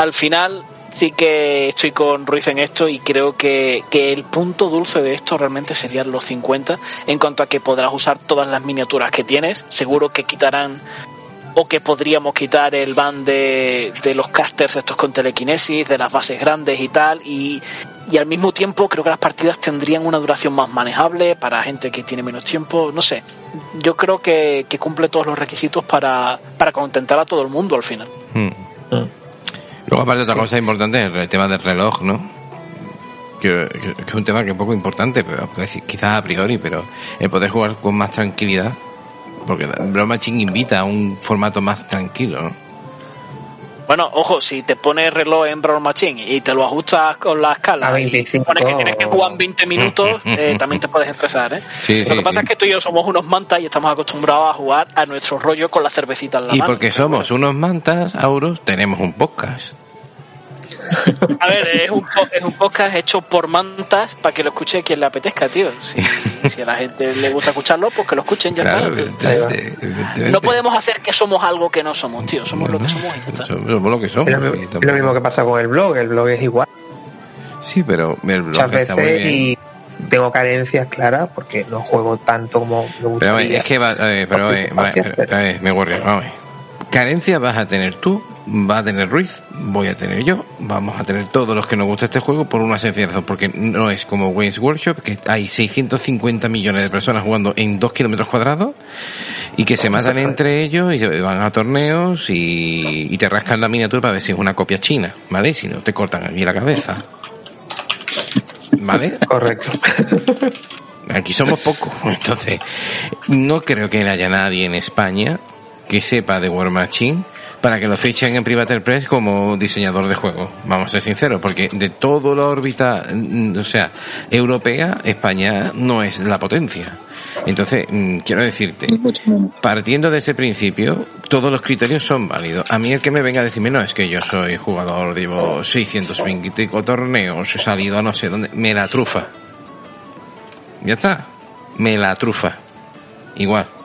al final sí que estoy con Ruiz en esto y creo que, que el punto dulce de esto realmente serían los 50 en cuanto a que podrás usar todas las miniaturas que tienes. Seguro que quitarán o que podríamos quitar el ban de, de los casters estos con telequinesis, de las bases grandes y tal, y, y al mismo tiempo creo que las partidas tendrían una duración más manejable para gente que tiene menos tiempo, no sé, yo creo que, que cumple todos los requisitos para, para contentar a todo el mundo al final. Mm. Mm. Luego, aparte, otra cosa importante es el tema del reloj, ¿no? Que, que- que es un tema que es un poco importante, pero pues, quizás a priori, pero el poder jugar con más tranquilidad, porque Machine invita a un formato más tranquilo, ¿no? Bueno, ojo, si te pones reloj en Brawl Machine y te lo ajustas con la escala A y 25. pones que tienes que jugar 20 minutos, eh, también te puedes estresar, ¿eh? Sí, Lo sí, que pasa sí. es que tú y yo somos unos mantas y estamos acostumbrados a jugar a nuestro rollo con la cervecita en la Y mano. porque somos unos mantas, Auros, tenemos un podcast. A ver, es un, es un podcast hecho por mantas para que lo escuche quien le apetezca, tío. Si, si a la gente le gusta escucharlo, pues que lo escuchen, ya Claro, está. No podemos hacer que somos algo que no somos, tío. Somos lo que somos y ya está. Somos lo que somos. Lo, y es lo mismo que pasa con el blog, el blog es igual Sí, pero el blog muchas está muy veces bien. y tengo carencias claras porque no juego tanto como me Pero a gustaría. ver, es que va, a ver, pero a ver, va- a ver, me guardia, vamos Carencia vas a tener tú, va a tener Ruiz, voy a tener yo, vamos a tener todos los que nos gusta este juego por una sencilla razón, porque no es como Wayne's Workshop, que hay 650 millones de personas jugando en 2 kilómetros cuadrados y que se matan entre ellos y se van a torneos y, y te rascan la miniatura para ver si es una copia china, ¿vale? Si no te cortan aquí la cabeza. ¿Vale? Correcto. Aquí somos pocos, entonces no creo que haya nadie en España que sepa de War Machine para que lo fichen en Private Press como diseñador de juegos. Vamos a ser sinceros, porque de toda la órbita, mm, o sea, europea, España no es la potencia. Entonces, mm, quiero decirte, partiendo de ese principio, todos los criterios son válidos. A mí el que me venga a decirme, no, es que yo soy jugador, llevo 625 torneos, he salido a no sé dónde, me la trufa. Ya está, me la trufa. Igual.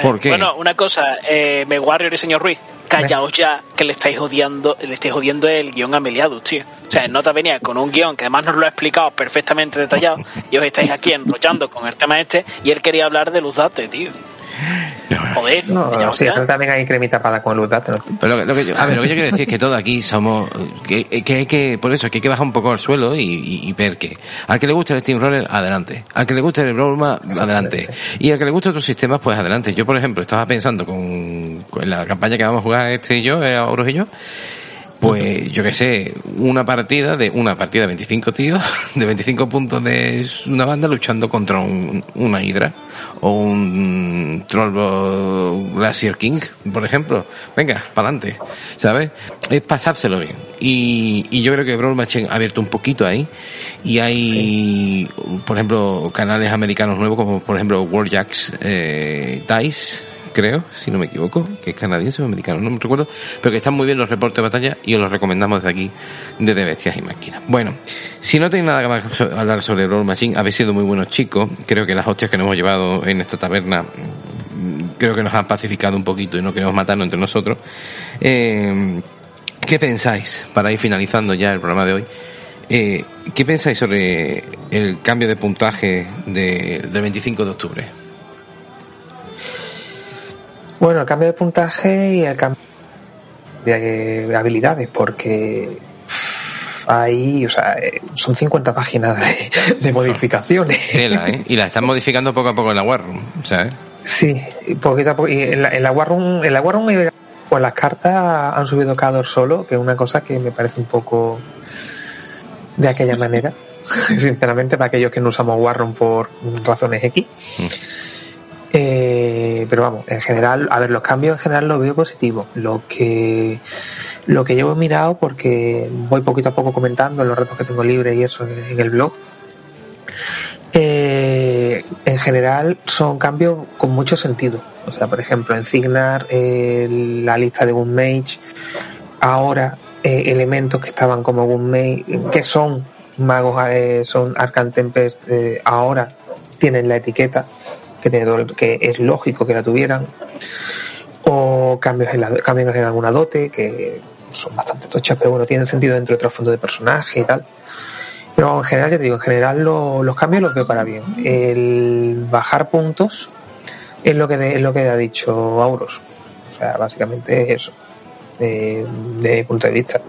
¿Por qué? Bueno, una cosa, eh, me Warrior y señor Ruiz, callaos ya que le estáis odiando, le estáis odiando el guion a Meliadus, tío. O sea, el Nota venía con un guion que además nos lo ha explicado perfectamente detallado y os estáis aquí enrollando con el tema este y él quería hablar de Luzdate, tío. Joder, No, sí, pero también hay cremita para con luz. Pero lo que, lo que yo, a ver, lo que yo quiero decir es que todo aquí somos, que, que hay que, por eso, que hay que bajar un poco al suelo y, y- y ver que al que le guste el Steamroller, adelante. Al que le guste el Broma, adelante. Y al que le guste otros sistemas, pues adelante. Yo, por ejemplo, estaba pensando con, con la campaña que vamos a jugar este y yo, eh, Auros y yo, pues yo que sé, una partida de una partida de 25 tíos, de 25 puntos de una banda luchando contra un- una hidra o un Trollbo Glacier King, por ejemplo. Venga, para adelante, ¿sabes? Es pasárselo bien. Y, y yo creo que Brawl Machine ha abierto un poquito ahí y hay, por ejemplo, canales americanos nuevos como por ejemplo Warjacks eh, Dice creo, si no me equivoco, que es canadiense o americano, no me recuerdo, pero que están muy bien los reportes de batalla y os los recomendamos desde aquí, desde Bestias y Máquinas. Bueno, si no tenéis nada que hablar sobre Brawl Machine, habéis sido muy buenos chicos, creo que las hostias que nos hemos llevado en esta taberna mm, creo que nos han pacificado un poquito y no queremos matarnos entre nosotros. Eh, ¿Qué pensáis, para ir finalizando ya el programa de hoy, eh, ¿qué pensáis sobre el cambio de puntaje de- del 25 de octubre? Bueno, el cambio de puntaje y el cambio de eh, habilidades, porque ahí, o sea, eh, son 50 páginas de, de modificaciones. Tela, ¿eh? Y la están modificando poco a poco en la War Room, ¿sabes? Sí, poquito a poco. Y en la, en la War Room, en la War Room y con las cartas han subido Cador solo, que es una cosa que me parece un poco de aquella manera. Sinceramente, para aquellos que no usamos War Room por razones X. Eh, pero vamos, en general, a ver, los cambios en general los veo positivos. Lo que lo que he mirado, porque voy poquito a poco comentando en los ratos que tengo libres y eso en, el blog, Eh, en general son cambios con mucho sentido. O sea, por ejemplo, en Cignar, eh, la lista de Mage ahora eh, elementos que estaban como Mage que son magos, son Arcan Tempest, ahora tienen la etiqueta, que, tiene que es lógico que la tuvieran. O cambios en, la, cambios en alguna dote, que son bastante tochas, pero bueno, tienen sentido dentro de otro fondo de personaje y tal. Pero en general, ya te digo, en general los cambios los veo para bien. El bajar puntos es lo que, es lo que ha dicho Auros. O sea, básicamente es eso, de, mi punto de vista.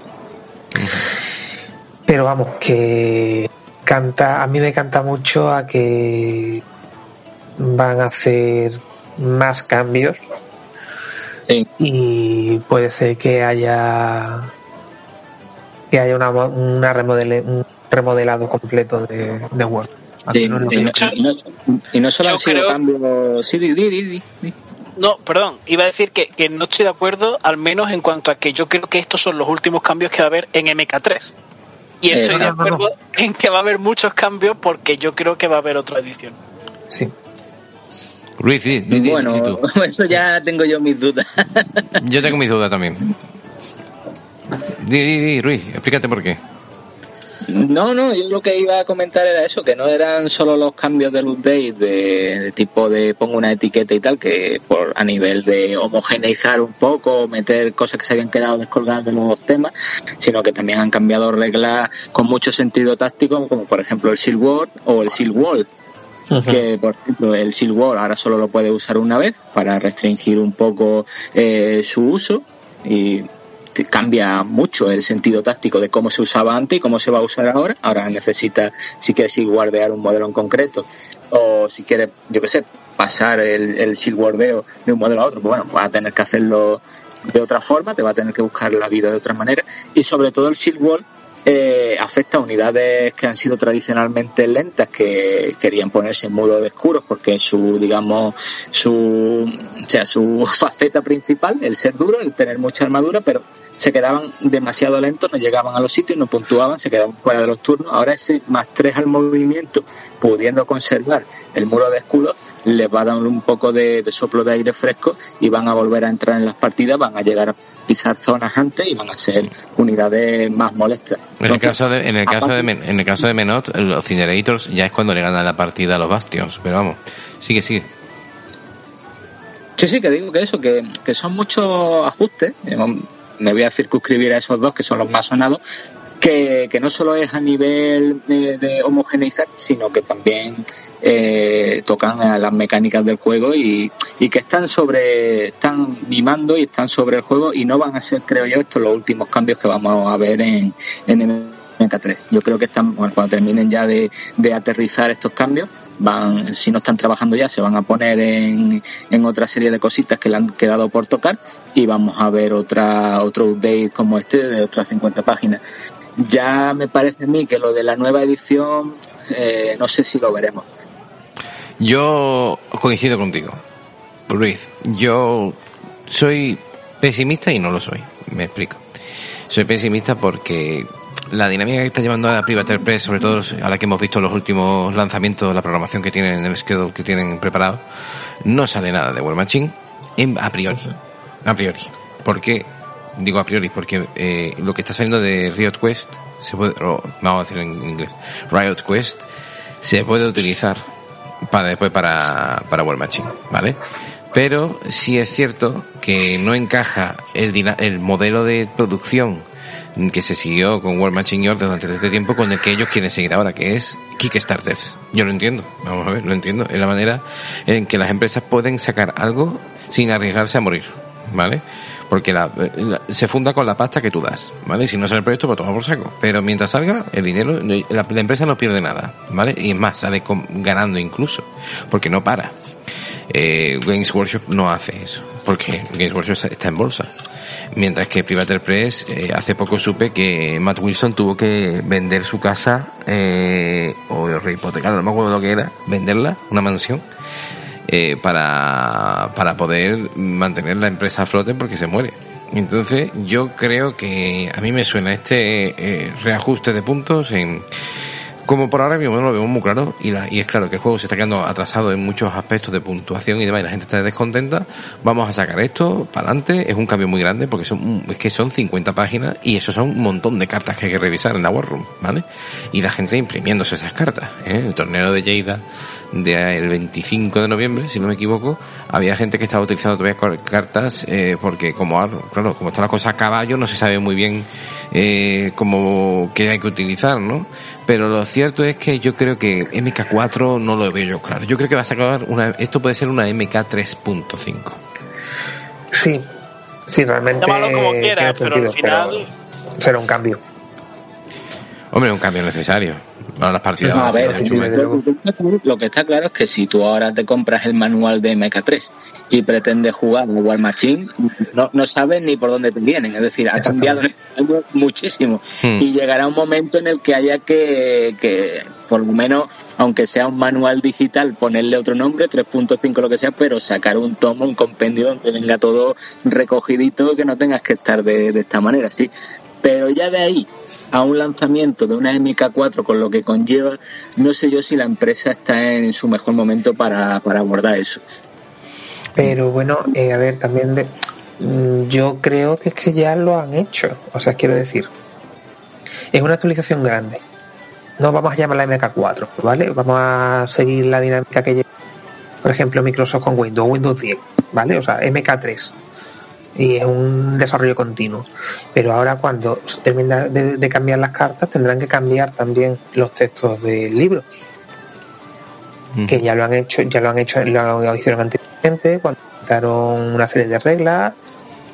Pero vamos, que canta, a mí me canta mucho a que van a hacer más cambios. Y puede ser que haya que haya una, una remodele, remodelado completo de, de Word. y, no, solo han sido cambios. Sí, di, di, di, No, perdón, iba a decir que, que, no estoy de acuerdo, al menos en cuanto a que yo creo que estos son los últimos cambios que va a haber en MK3. Y eh, estoy de acuerdo en que va a haber muchos cambios porque yo creo que va a haber otra edición. Sí. Ruiz, bueno, eso ya tengo yo mis dudas. yo tengo mis dudas también. Di, di, di, Ruiz, explícate por qué. No, no, yo lo que iba a comentar era eso, que no eran solo los cambios de update de, tipo de pongo una etiqueta y tal, que por a nivel de homogeneizar un poco, meter cosas que se habían quedado descolgadas de los temas, sino que también han cambiado reglas con mucho sentido táctico, como por ejemplo el Shield Wall o el Shield Wall, que por ejemplo el Shield Wall ahora solo lo puede usar una vez para restringir un poco eh, su uso y cambia mucho el sentido táctico de cómo se usaba antes y cómo se va a usar ahora. Ahora necesita, si quieres guardear un modelo en concreto. O si quieres, yo qué sé, pasar el, el guardeo de un modelo a otro, pues bueno, vas a tener que hacerlo de otra forma, te va a tener que buscar la vida de otra manera. Y sobre todo el shield wall eh, afecta a unidades que han sido tradicionalmente lentas que querían ponerse en modo de escuros porque su digamos su o sea su faceta principal el ser duro el tener mucha armadura pero se quedaban demasiado lentos, no llegaban a los sitios, no puntuaban, se quedaban fuera de los turnos. Ahora ese más tres al movimiento, pudiendo conservar el muro de escudo, les va a dar un poco de, soplo de aire fresco y van a volver a entrar en las partidas, van a llegar a pisar zonas antes y van a ser unidades más molestas. En el caso de, en el caso de, en el caso de Menot, los Cinerators ya es cuando le ganan la partida a los Bastions, pero vamos, sigue, sigue. Sí, sí, que digo que eso, que, que son muchos ajustes me voy a circunscribir a esos dos que son los más sonados, que, no solo es a nivel de, homogeneizar, sino que también eh, tocan a las mecánicas del juego y, que están sobre, están mimando y están sobre el juego y no van a ser, creo yo, estos los últimos cambios que vamos a ver en, en MK3. Yo creo que están, cuando terminen ya de, de aterrizar estos cambios, van, si no están trabajando ya, se van a poner en, en otra serie de cositas que le han quedado por tocar y vamos a ver otra, otro update como este de otras 50 páginas. Ya me parece a mí que lo de la nueva edición, eh, no sé si lo veremos. Yo coincido contigo, Ruiz. Yo soy pesimista y no lo soy. Me explico. Soy pesimista porque la dinámica que está llevando a la Private Press, sobre todo ahora que hemos visto los últimos lanzamientos, la programación que tienen en el schedule que tienen preparado, no sale nada de War Machine a priori. A priori. Porque, digo a priori, porque eh, lo que está saliendo de Riot Quest, se puede, vamos a decir en inglés, Riot Quest, se puede utilizar para después para, para War Machine, ¿vale? Pero sí es cierto que no encaja el, el modelo de producción que se siguió con World Matching York durante este tiempo con el que ellos quieren seguir ahora, que es Kickstarters. Yo lo entiendo, vamos a ver, lo entiendo. Es la manera en que las empresas pueden sacar algo sin arriesgarse a morir, ¿vale? Porque la, se funda con la pasta que tú das, ¿vale? Si no sale el proyecto, pues toma por saco. Pero mientras salga, el dinero, la, empresa no pierde nada, ¿vale? Y es más, sale ganando incluso, porque no para. Eh, Games Workshop no hace eso, porque Games Workshop está en bolsa. Mientras que Private Press, eh, hace poco supe que Matt Wilson tuvo que vender su casa, eh, o rehipotecar, no me acuerdo lo que era, venderla, una mansión, eh, para, para poder mantener la empresa a flote porque se muere. Entonces, yo creo que a mí me suena este eh, reajuste de puntos en como por ahora mismo lo vemos muy claro y, la, y es claro que el juego se está quedando atrasado en muchos aspectos de puntuación y demás y la gente está descontenta, vamos a sacar esto para adelante, es un cambio muy grande porque son es que son 50 páginas y eso son un montón de cartas que hay que revisar en la War Room, ¿vale? Y la gente imprimiéndose esas cartas, ¿eh? El torneo de Lleida del 25 de noviembre, si no me equivoco, había gente que estaba utilizando todavía cartas eh, porque como claro, como está la cosa a caballo no se sabe muy bien eh, cómo qué hay que utilizar, ¿no? Pero lo cierto es que yo creo que MK4 no lo veo yo claro. Yo creo que va a sacar una esto puede ser una MK 3.5. Sí. Sí, realmente Llámalo como quieras, pero al final será un cambio. Hombre, un cambio necesario. Ahora las partidas a ver, lo que está claro es que si tú ahora te compras el manual de MK3 y pretendes jugar en War Machine, no, no sabes ni por dónde te vienen. Es decir, ha cambiado muchísimo. Hmm. Y llegará un momento en el que haya que, que, por lo menos, aunque sea un manual digital, ponerle otro nombre, 3.5 lo que sea, pero sacar un tomo, un compendio donde venga todo recogidito, que no tengas que estar de, de esta manera, sí. Pero ya de ahí a un lanzamiento de una MK4 con lo que conlleva, no sé yo si la empresa está en su mejor momento para, abordar eso. Pero bueno, eh, a ver, también de, mm, yo creo que es que ya lo han hecho. O sea, quiero decir, es una actualización grande. No vamos a llamarla MK4, ¿vale? Vamos a seguir la dinámica que lleva, por ejemplo, Microsoft con Windows, Windows 10, ¿vale? O sea, MK3 y es un desarrollo continuo. Pero ahora cuando termina de, cambiar las cartas tendrán que cambiar también los textos del libro. Que ya lo han hecho, ya lo han hecho, lo hicieron anteriormente, cuando quitaron una serie de reglas,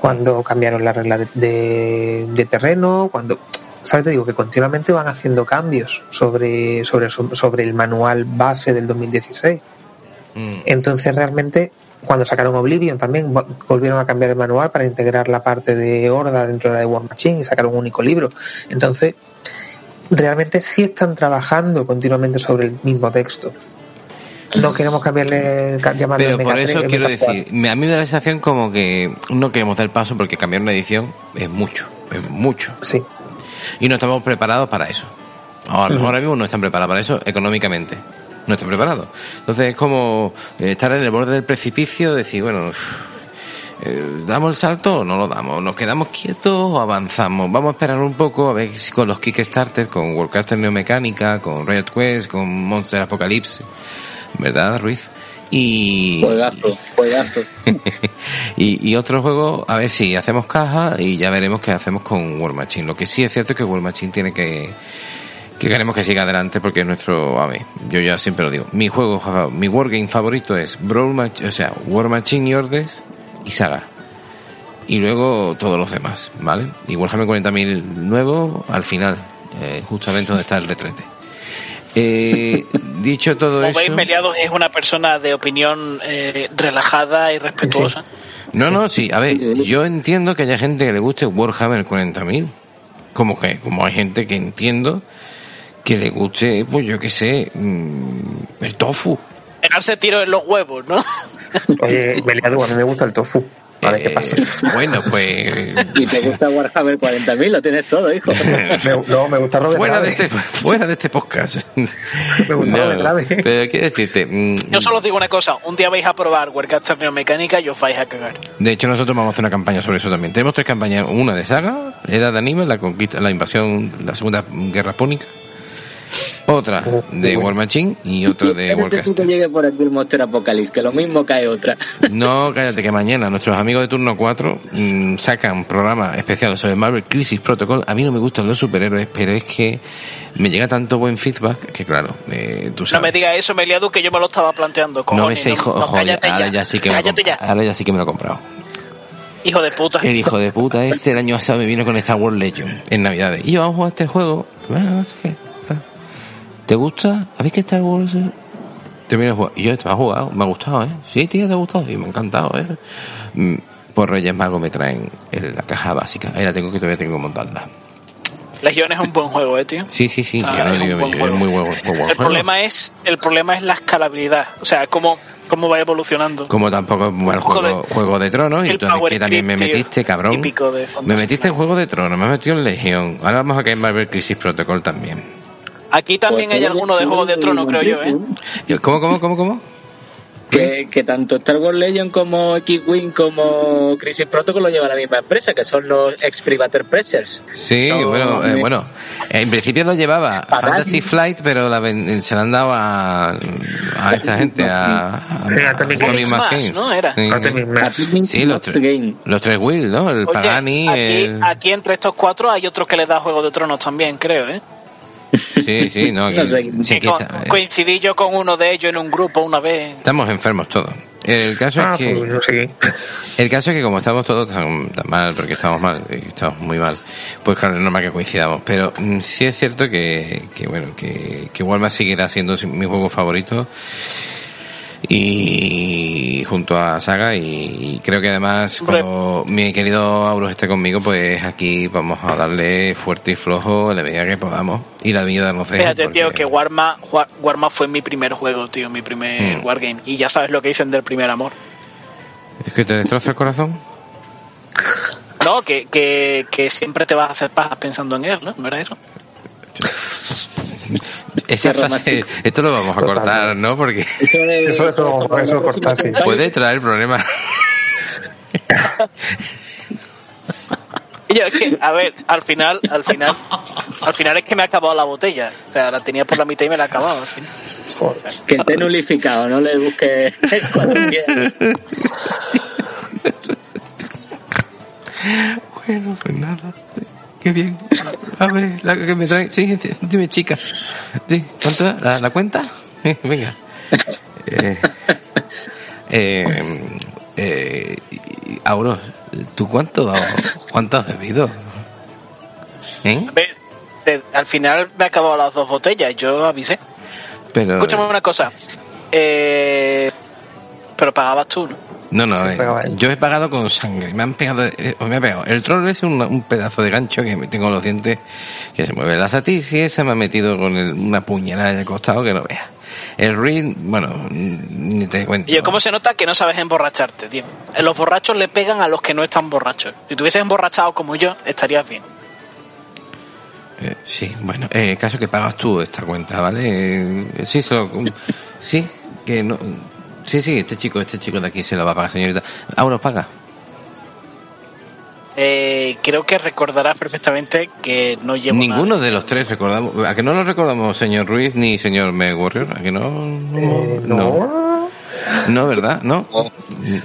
cuando cambiaron las reglas de, de, terreno, cuando ¿sabes? Te digo que continuamente van haciendo cambios sobre, sobre, sobre el manual base del 2016. Mm. Entonces realmente cuando sacaron Oblivion también volvieron a cambiar el manual para integrar la parte de Horda dentro de la War Machine y sacaron un único libro. Entonces, realmente sí están trabajando continuamente sobre el mismo texto. No queremos cambiarle, llamarle Pero por eso quiero decir, a mí me da la sensación como que no queremos dar paso porque cambiar una edición es mucho, es mucho. Sí. Y no estamos preparados para eso. Ahora, ahora mismo no están preparados para eso económicamente no estoy preparado. Entonces es como eh, estar en el borde del precipicio, decir, bueno, eh, ¿damos el salto o no lo damos? ¿Nos quedamos quietos o avanzamos? Vamos a esperar un poco a ver si con los Kickstarter, con Warcraft Neomecánica, con Riot Quest, con Monster Apocalypse, ¿verdad, Ruiz? Y, juegazo, juegazo. y, y otro juego, a ver si hacemos caja y ya veremos qué hacemos con War Machine. Lo que sí es cierto es que War Machine tiene que que queremos que siga adelante porque es nuestro, a ver, yo ya siempre lo digo, mi juego, mi wargame favorito es Brawl Mach o sea, War Machine y Ordes y Saga. Y luego todos los demás, ¿vale? Y Warhammer 40.000 nuevo al final, eh, justamente donde está el retrete. Eh, dicho todo eso... veis, Meliados es una persona de opinión eh, relajada y respetuosa. No, no, sí, a ver, yo entiendo que haya gente que le guste Warhammer 40.000. Como que, como hay gente que entiendo que le guste, pues yo qué sé, mm, el tofu. Pegarse tiro en los huevos, ¿no? Oye, Beliado, a mí me gusta el tofu. A ver qué pasa. Eh, bueno, pues. ¿Y te gusta Warhammer 40.000? Lo tienes todo, hijo. no, me gusta Robert fuera de este Fuera de este podcast. me gusta no, Robert Pero quiero decirte. Mm, yo solo digo una cosa: un día vais a probar Warcraft Mecánica y os vais a cagar. De hecho, nosotros vamos a hacer una campaña sobre eso también. Tenemos tres campañas: una de saga, era de anime, la conquista, la invasión, la segunda guerra púnica otra de War Machine y otra de Warcast. que llegue por aquí el Monster Apocalypse, que lo mismo cae otra. No, cállate, que mañana nuestros amigos de Turno 4 mm, sacan programa especial sobre Marvel Crisis Protocol. A mí no me gustan los superhéroes, pero es que me llega tanto buen feedback que, claro, eh, tú sabes. No me digas eso, Meliadu, que yo me lo estaba planteando. no me sé, hijo, ahora ya. sí que me lo, ahora ya sí que me lo he comprado. Hijo de puta. El hijo de puta este el año pasado me vino con Star Wars Legend en Navidades. Y yo vamos a jugar este juego. Bueno, no sé qué ¿Te gusta? ¿Habéis que Star Wars? Jugar. Y yo, ¿te has jugado? Me ha gustado, ¿eh? Sí, tío, te ha gustado. Y me ha encantado, ¿eh? Mm, por Reyes Magos me traen la caja básica. Ahí la tengo que todavía tengo que montarla. Legion es un buen juego, ¿eh, tío? Sí, sí, sí. Ah, es, muy buen, el Problema es, el problema es la escalabilidad. O sea, cómo, cómo va evolucionando. Como tampoco es el juego, juego de Tronos. Y tú también me metiste, cabrón. me metiste en Juego de Tronos, me has metido en Legion. Ahora vamos a caer en Marvel Crisis Protocol también. Aquí también Pues hay alguno de Juego de Tronos, creo yo, ¿eh? Yo- ¿Cómo, cómo, cómo, cómo? Que, que tanto Star Wars Legion como X-Wing como Crisis Protocol lo lleva la misma empresa, que son los ex Privateer Pressers. Sí, Son- bueno, eh, bueno, en principio lo llevaba Fantasy. Flight, pero la ven- se la han dado a, a esta gente, a, a, a Atomic Games. ¿no? Era. Sí. Los, los tres Will, ¿no? El Oye, Pagani, aquí, el... aquí entre estos cuatro hay otro que le da Juego de Tronos también, creo, ¿eh? Sí, sí, no, aquí- No sé. sí, eh, coincidí yo con uno de ellos en un grupo una vez. estamos enfermos todos. El caso Ah, es que... pues. El caso es que como estamos todos tan, tan mal, porque estamos mal, eh, estamos muy mal, pues claro, es normal que coincidamos. Pero mm, sí es cierto que, que bueno, que, que Walmart seguirá siendo mi juego favorito. Y junto a Saga y, creo que además como mi querido Auros esté conmigo pues aquí vamos a darle fuerte y flojo en la medida que podamos y la vida nos deje, Fíjate, tío, porque- que Warma, War- Warma fue mi primer juego, tío, mi primer Mm. wargame. Y ya sabes lo que dicen del primer amor. es que te destroza el corazón No, que, que, que siempre te vas a hacer pajas pensando en él, ¿no? ¿No era eso? esa frase esto lo vamos a cortar ¿no? porque Eso, es- Eso, eso, eso cortar, sí. puede traer problemas yo, es que, a ver, al final, al final, al final es que me ha acabado la botella. O sea, la tenía por la mitad y me la ha acabado. Al final. Joder. Que esté nulificado, no le busque. Bueno, pues nada. Qué bien. A ver, la que me trae. Sí, dime, chica. Sí, ¿cuánto? ¿La, la cuenta? Venga. Eh, eh, eh, Auros, ¿tú cuánto, cuánto has bebido? ¿Eh? A ver, te- al final me acabado las dos botellas. Yo avisé. Pero. Escúchame una cosa. Eh, pero pagabas tú, ¿no? No, no, Sí, eh, yo he pagado con sangre. Me han pegado, eh, me ha pegado. El troll es un, un pedazo de gancho que me tengo los dientes que se mueve. La satis y esa me ha metido con el- una puñalada en el costado que no veas. El ring, bueno, ni te cuento. Y yo, ¿cómo se nota que no sabes emborracharte, tío? Eh, Los borrachos le pegan a los que no están borrachos. Si te hubieses emborrachado como yo, estarías bien. Eh, sí, bueno, eh, el caso que pagas tú esta cuenta, ¿vale? Eh, sí, solo, sí, que no, sí, sí, este chico, este chico de aquí se lo va a pagar, señorita. Ahora paga. Eh, creo que recordarás perfectamente que no llevo Ninguno nada. de los tres recordamos, ¿a que no lo recordamos, señor Ruiz ni señor Meg Warrior? ¿A que no? No, Eh, no. no. No, ¿verdad? No.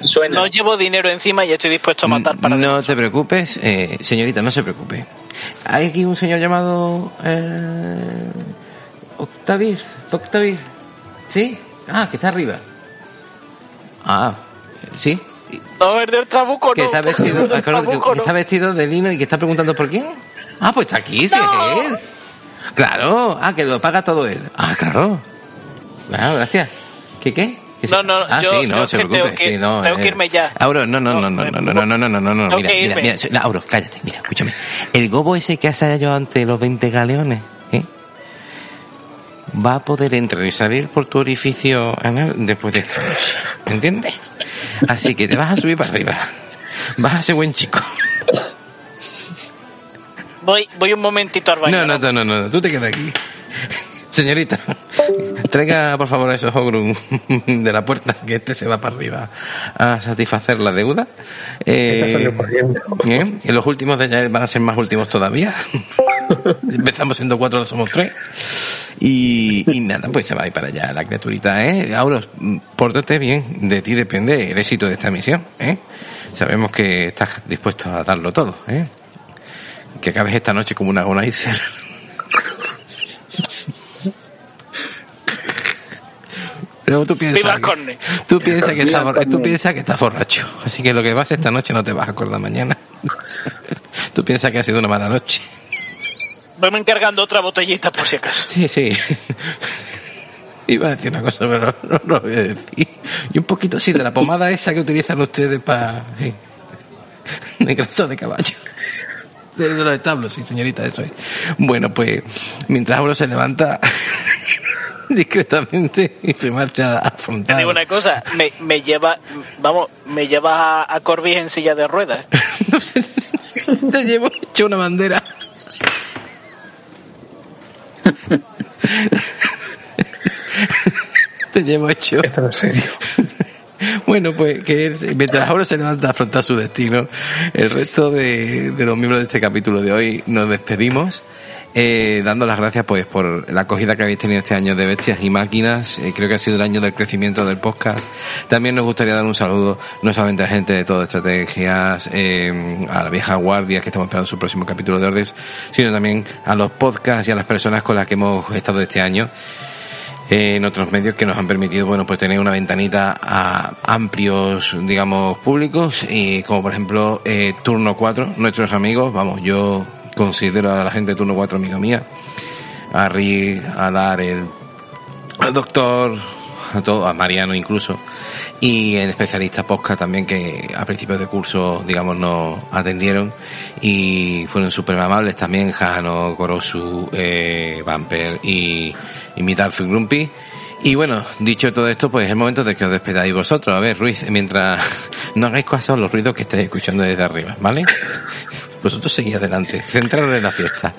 Suena. No llevo dinero encima y estoy dispuesto a matar para No te preocupes, eh, señorita, no se preocupe. Hay aquí un señor llamado eh, Octavir, Octavir. ¿Sí? Ah, que está arriba. Ah, sí. No, el del trabuco Que no. está vestido, ah, que- trabuco que no. está vestido de lino y que está preguntando por quién. Ah, pues está aquí, sí No. es él. Claro, ah, que lo paga todo él. Ah, claro. Bueno, gracias. ¿Qué qué? ¿Que No, no, ah, yo- sí, no, yo se que preocupe. tengo que- sí, no, tengo que eh. irme ya. Auro, no, no, no, no, No, no, no, no, no, no, no, no, mira, que mira, mira, no, Auro, cállate, mira, escúchame. El gobo ese que has hallado ante los 20 galeones. Va a poder entrar y salir por tu orificio anal después de esta noche, ¿entiendes? Así que te vas a subir para arriba. Vas a ser buen chico. Voy, voy un momentito al baño. No, no, no, no, no, tú te quedas aquí. Señorita, traiga por favor a esos ogrum de la puerta, que este se va para arriba a satisfacer la deuda. Esta Eh. ¿eh? Y los últimos de ayer van a ser más últimos todavía. Empezamos siendo cuatro, ahora somos tres. Y, y nada, pues se va a ir para allá la criaturita, ¿eh? Auros, pórtate bien, de ti depende el éxito de esta misión, ¿eh? Sabemos que estás dispuesto a darlo todo, ¿eh? Que acabes esta noche como una agonizer. Pero tú piensas, que, tú piensas que Viva estás borra- tú Corne. piensas que estás borracho, así que lo que vas esta noche no te vas a acordar mañana. tú piensas que ha sido una mala noche. Voy encargando otra botellita por si acaso. Sí, sí. Iba a decir una cosa, pero no, no lo voy a decir. Y un poquito así de la pomada esa que utilizan ustedes para... de grasa de caballo. De, de los establos, sí, señorita, eso es. Bueno, pues mientras uno se levanta discretamente y se marcha a Te digo una cosa, me, me lleva, vamos, me llevas a, a Corbis en silla de ruedas. Te llevo hecho una bandera. Te llevo hecho. Esto no es serio. Bueno, pues que mientras ahora se levanta a afrontar su destino, el resto de los miembros de este capítulo de hoy nos despedimos. Eh, dando las gracias pues por la acogida que habéis tenido este año de Bestias y Máquinas. Eh, creo que ha sido el año del crecimiento del podcast. También nos gustaría dar un saludo no solamente a gente de todo estrategias, eh, a la vieja guardia que estamos esperando su próximo capítulo de Ordes, sino también a los podcasts y a las personas con las que hemos estado este año en otros medios que nos han permitido bueno pues tener una ventanita a amplios digamos públicos y como por ejemplo eh, turno 4 nuestros amigos vamos yo considero a la gente de turno 4 amiga mía a Rick a Dar el al doctor a todo, a Mariano incluso, y en especialistas Posca también que a principios de curso, digamos, nos atendieron y fueron súper amables también, Jano, Korosu, eh, Vamper y, y Grumpy. Y bueno, dicho todo esto, pues es el momento de que os despedáis vosotros. A ver, Ruiz, mientras no hagáis caso a los ruidos que estáis escuchando desde arriba, ¿vale? Vosotros seguís adelante, centraros en la fiesta.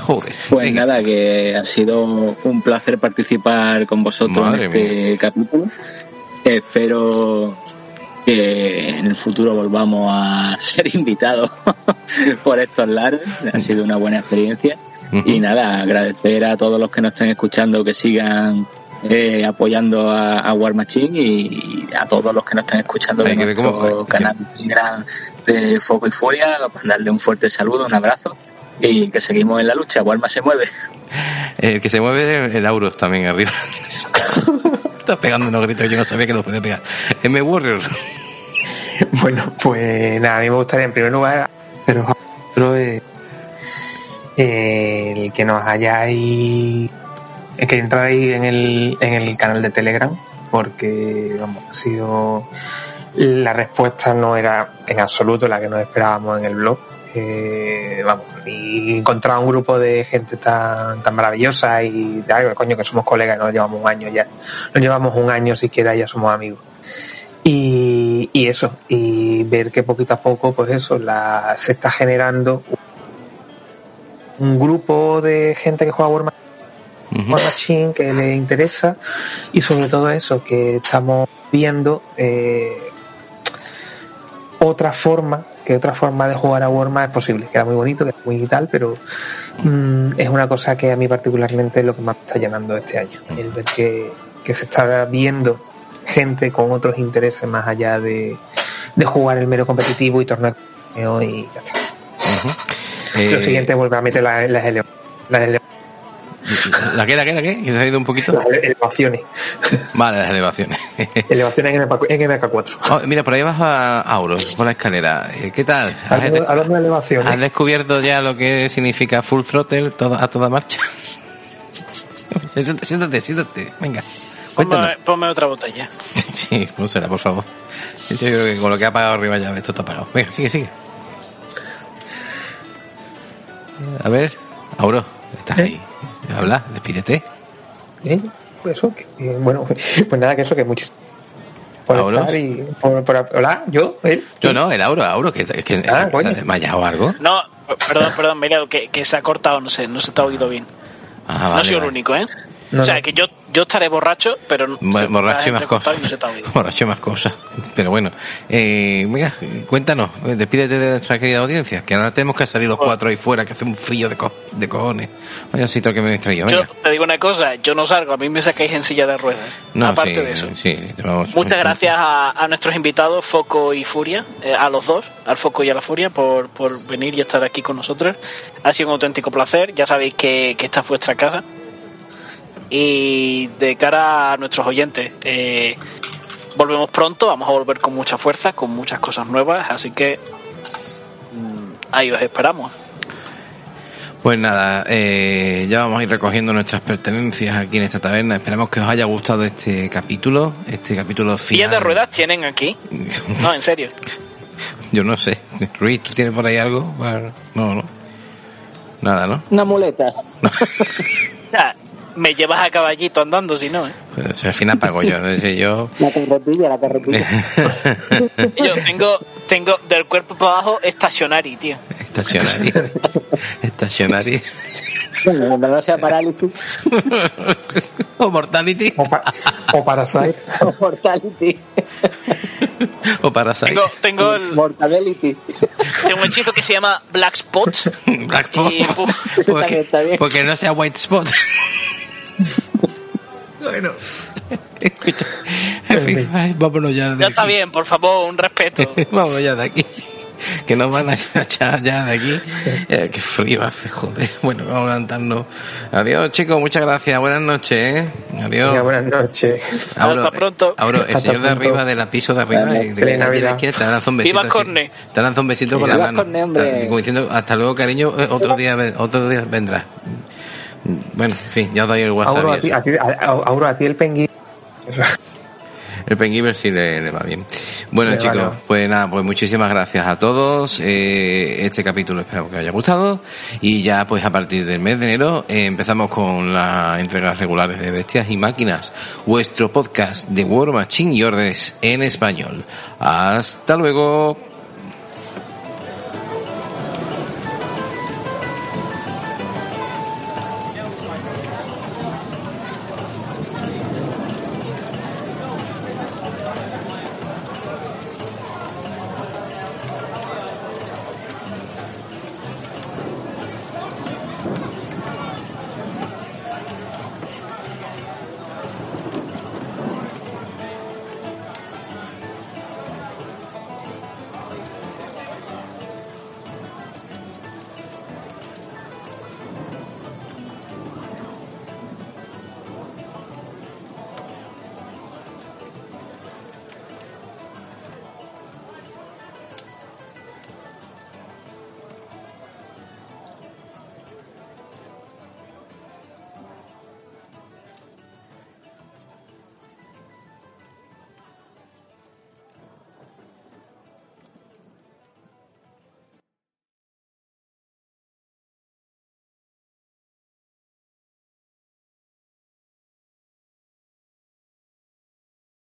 Joder. Pues venga. nada, que ha sido un placer participar con vosotros Madre en este capítulo. Espero que en el futuro volvamos a ser invitados por estos lares. Ha sido una buena experiencia. Y nada, agradecer a todos los que nos estén escuchando que sigan eh, apoyando a, a War Machine y a todos los que nos estén escuchando de nuestro cómo- canal gran de Foco y Furia, mandarle un fuerte saludo, un abrazo y que seguimos en la lucha. Warma se mueve. El que se mueve es el Auros también arriba. Está pegando unos gritos, yo no sabía que lo podía pegar. M Warrior. Bueno, pues nada, a mí me gustaría en primer lugar haceros a vosotros, eh, el que nos hayáis el que entráis en el, en el canal de Telegram porque vamos, ha sido la respuesta no era en absoluto la que nos esperábamos en el blog. Eh, vamos, y encontrar un grupo de gente tan, tan maravillosa y ay, coño que somos colegas, nos llevamos un año ya, nos llevamos un año siquiera ya somos amigos y, y eso, y ver que poquito a poco, pues eso, la, se está generando un grupo de gente que juega War Ma- Ujú. War Machine que le interesa y sobre todo eso, que estamos viendo eh, otra forma, que otra forma de jugar a Warma es posible, que era muy bonito, que era muy tal, pero mm, es una cosa que a mí particularmente es lo que más me está llenando este año, el ver que, que se está viendo gente con otros intereses más allá de, de jugar el mero competitivo y torneo y ya está. Ujú. Eh, Lo siguiente vuelve a meter las, las, las ¿La qué, la qué, la qué? ¿Que se ha ido un poquito? las elevaciones. Vale, las elevaciones. elevaciones en, MK, en MK4. Oh, mira, por ahí vas a Auros, por la escalera. Eh, ¿Qué tal? ¿Has, Hablando, hablando de elevaciones. has descubierto ya lo que significa full throttle todo- a toda marcha? siéntate, siéntate, siéntate. Venga. Cuéntanos. Ponme, ponme otra botella. Sí, pónsela, por favor. Yo creo que con lo que ha apagado arriba ya, esto está apagado. Venga, sigue, sigue. A ver, Auro, estás ¿Eh? ahí. Habla, despídete. ¿Eh? Pues eso, que, que, bueno, pues nada, que eso, que muchísimo. Por y por, por- hola, yo, él. Yo no, el Auro, Auro, que, que Ah, se, ha desmayado o algo. No, perdón, perdón, mira, que, que se ha cortado, no sé, no se te ha oído bien. Ah, no vale, soy el vale. único, ¿eh? No, o sea, no. que yo, yo estaré borracho, pero no- Bo- borracho y más cosas. y. Borracho y más cosas. Pero bueno, eh, venga, cuéntanos, eh, despídete de nuestra querida audiencia, que ahora tenemos que salir los Bueno. cuatro ahí fuera, que hace un frío de, co de cojones. Vaya sitio que me he traído, Yo te digo una cosa, yo no salgo, a mí me sacáis en silla de ruedas. No, Aparte sí, de eso. Sí, vamos. Muchas gracias a, a nuestros invitados, Foco y Furia, eh, a los dos, al Foco y a la Furia, por, por venir y estar aquí con nosotros. Ha sido un auténtico placer, ya sabéis que, que esta es vuestra casa. Y de cara a nuestros oyentes, eh, volvemos pronto, vamos a volver con mucha fuerza, con muchas cosas nuevas, así que mm, ahí os esperamos. Pues nada, eh, ya vamos a ir recogiendo nuestras pertenencias aquí en esta taberna. Esperamos que os haya gustado este capítulo, este capítulo final. ¿Sillas de ruedas tienen aquí? No, en serio. Yo no sé. Ruiz, ¿tú tienes por ahí algo? No, no. Nada, ¿no? Una muleta. Ya, me llevas a caballito andando, si no, ¿eh? Pues al final pago yo. Es decir, yo... La carretilla, la carretilla. Yo tengo, tengo del cuerpo para abajo estacionari, tío. Estacionario. Estacionario. bueno, no sea parálisis. o Mortality. O, pa- o Parasite. Mortality. o Parasite. Tengo, tengo, el, Mortality. tengo un hechizo que se llama Black Spot. Black Spot. Y, Eso porque, también está bien. porque no sea White Spot. bueno. Escucha. En fin, ay, vámonos ya de ya está aquí. bien, por favor, un respeto. Vámonos ya de aquí. Que nos van a echar ya de aquí. Eh, qué frío hace, joder. Bueno, vamos a levantarnos. Adiós, chicos. Muchas gracias. Buenas noches, ¿eh? Adiós. Venga, buenas noches. Auro, Hasta pronto. Auro, el Hasta señor de arriba, de la piso de arriba, y de, la te lanza un besito. Viva. Corne. Te lanza un besito con la Viva mano. Corne, hombre. Como diciendo, hasta luego, cariño, eh, otro día, otro día vendrá. Bueno, en fin, ya os doy el WhatsApp. Auro, a ti, a ti- a- Auro, a ti el penguin. El Pengiver sí le, le va bien. Bueno, Le chicos, pues nada, pues muchísimas gracias a todos. Eh, este capítulo espero que os haya gustado. Y ya, pues a partir del mes de enero eh, empezamos con las entregas regulares de Bestias y Máquinas, vuestro podcast de War Machine y Orders en español. Hasta luego.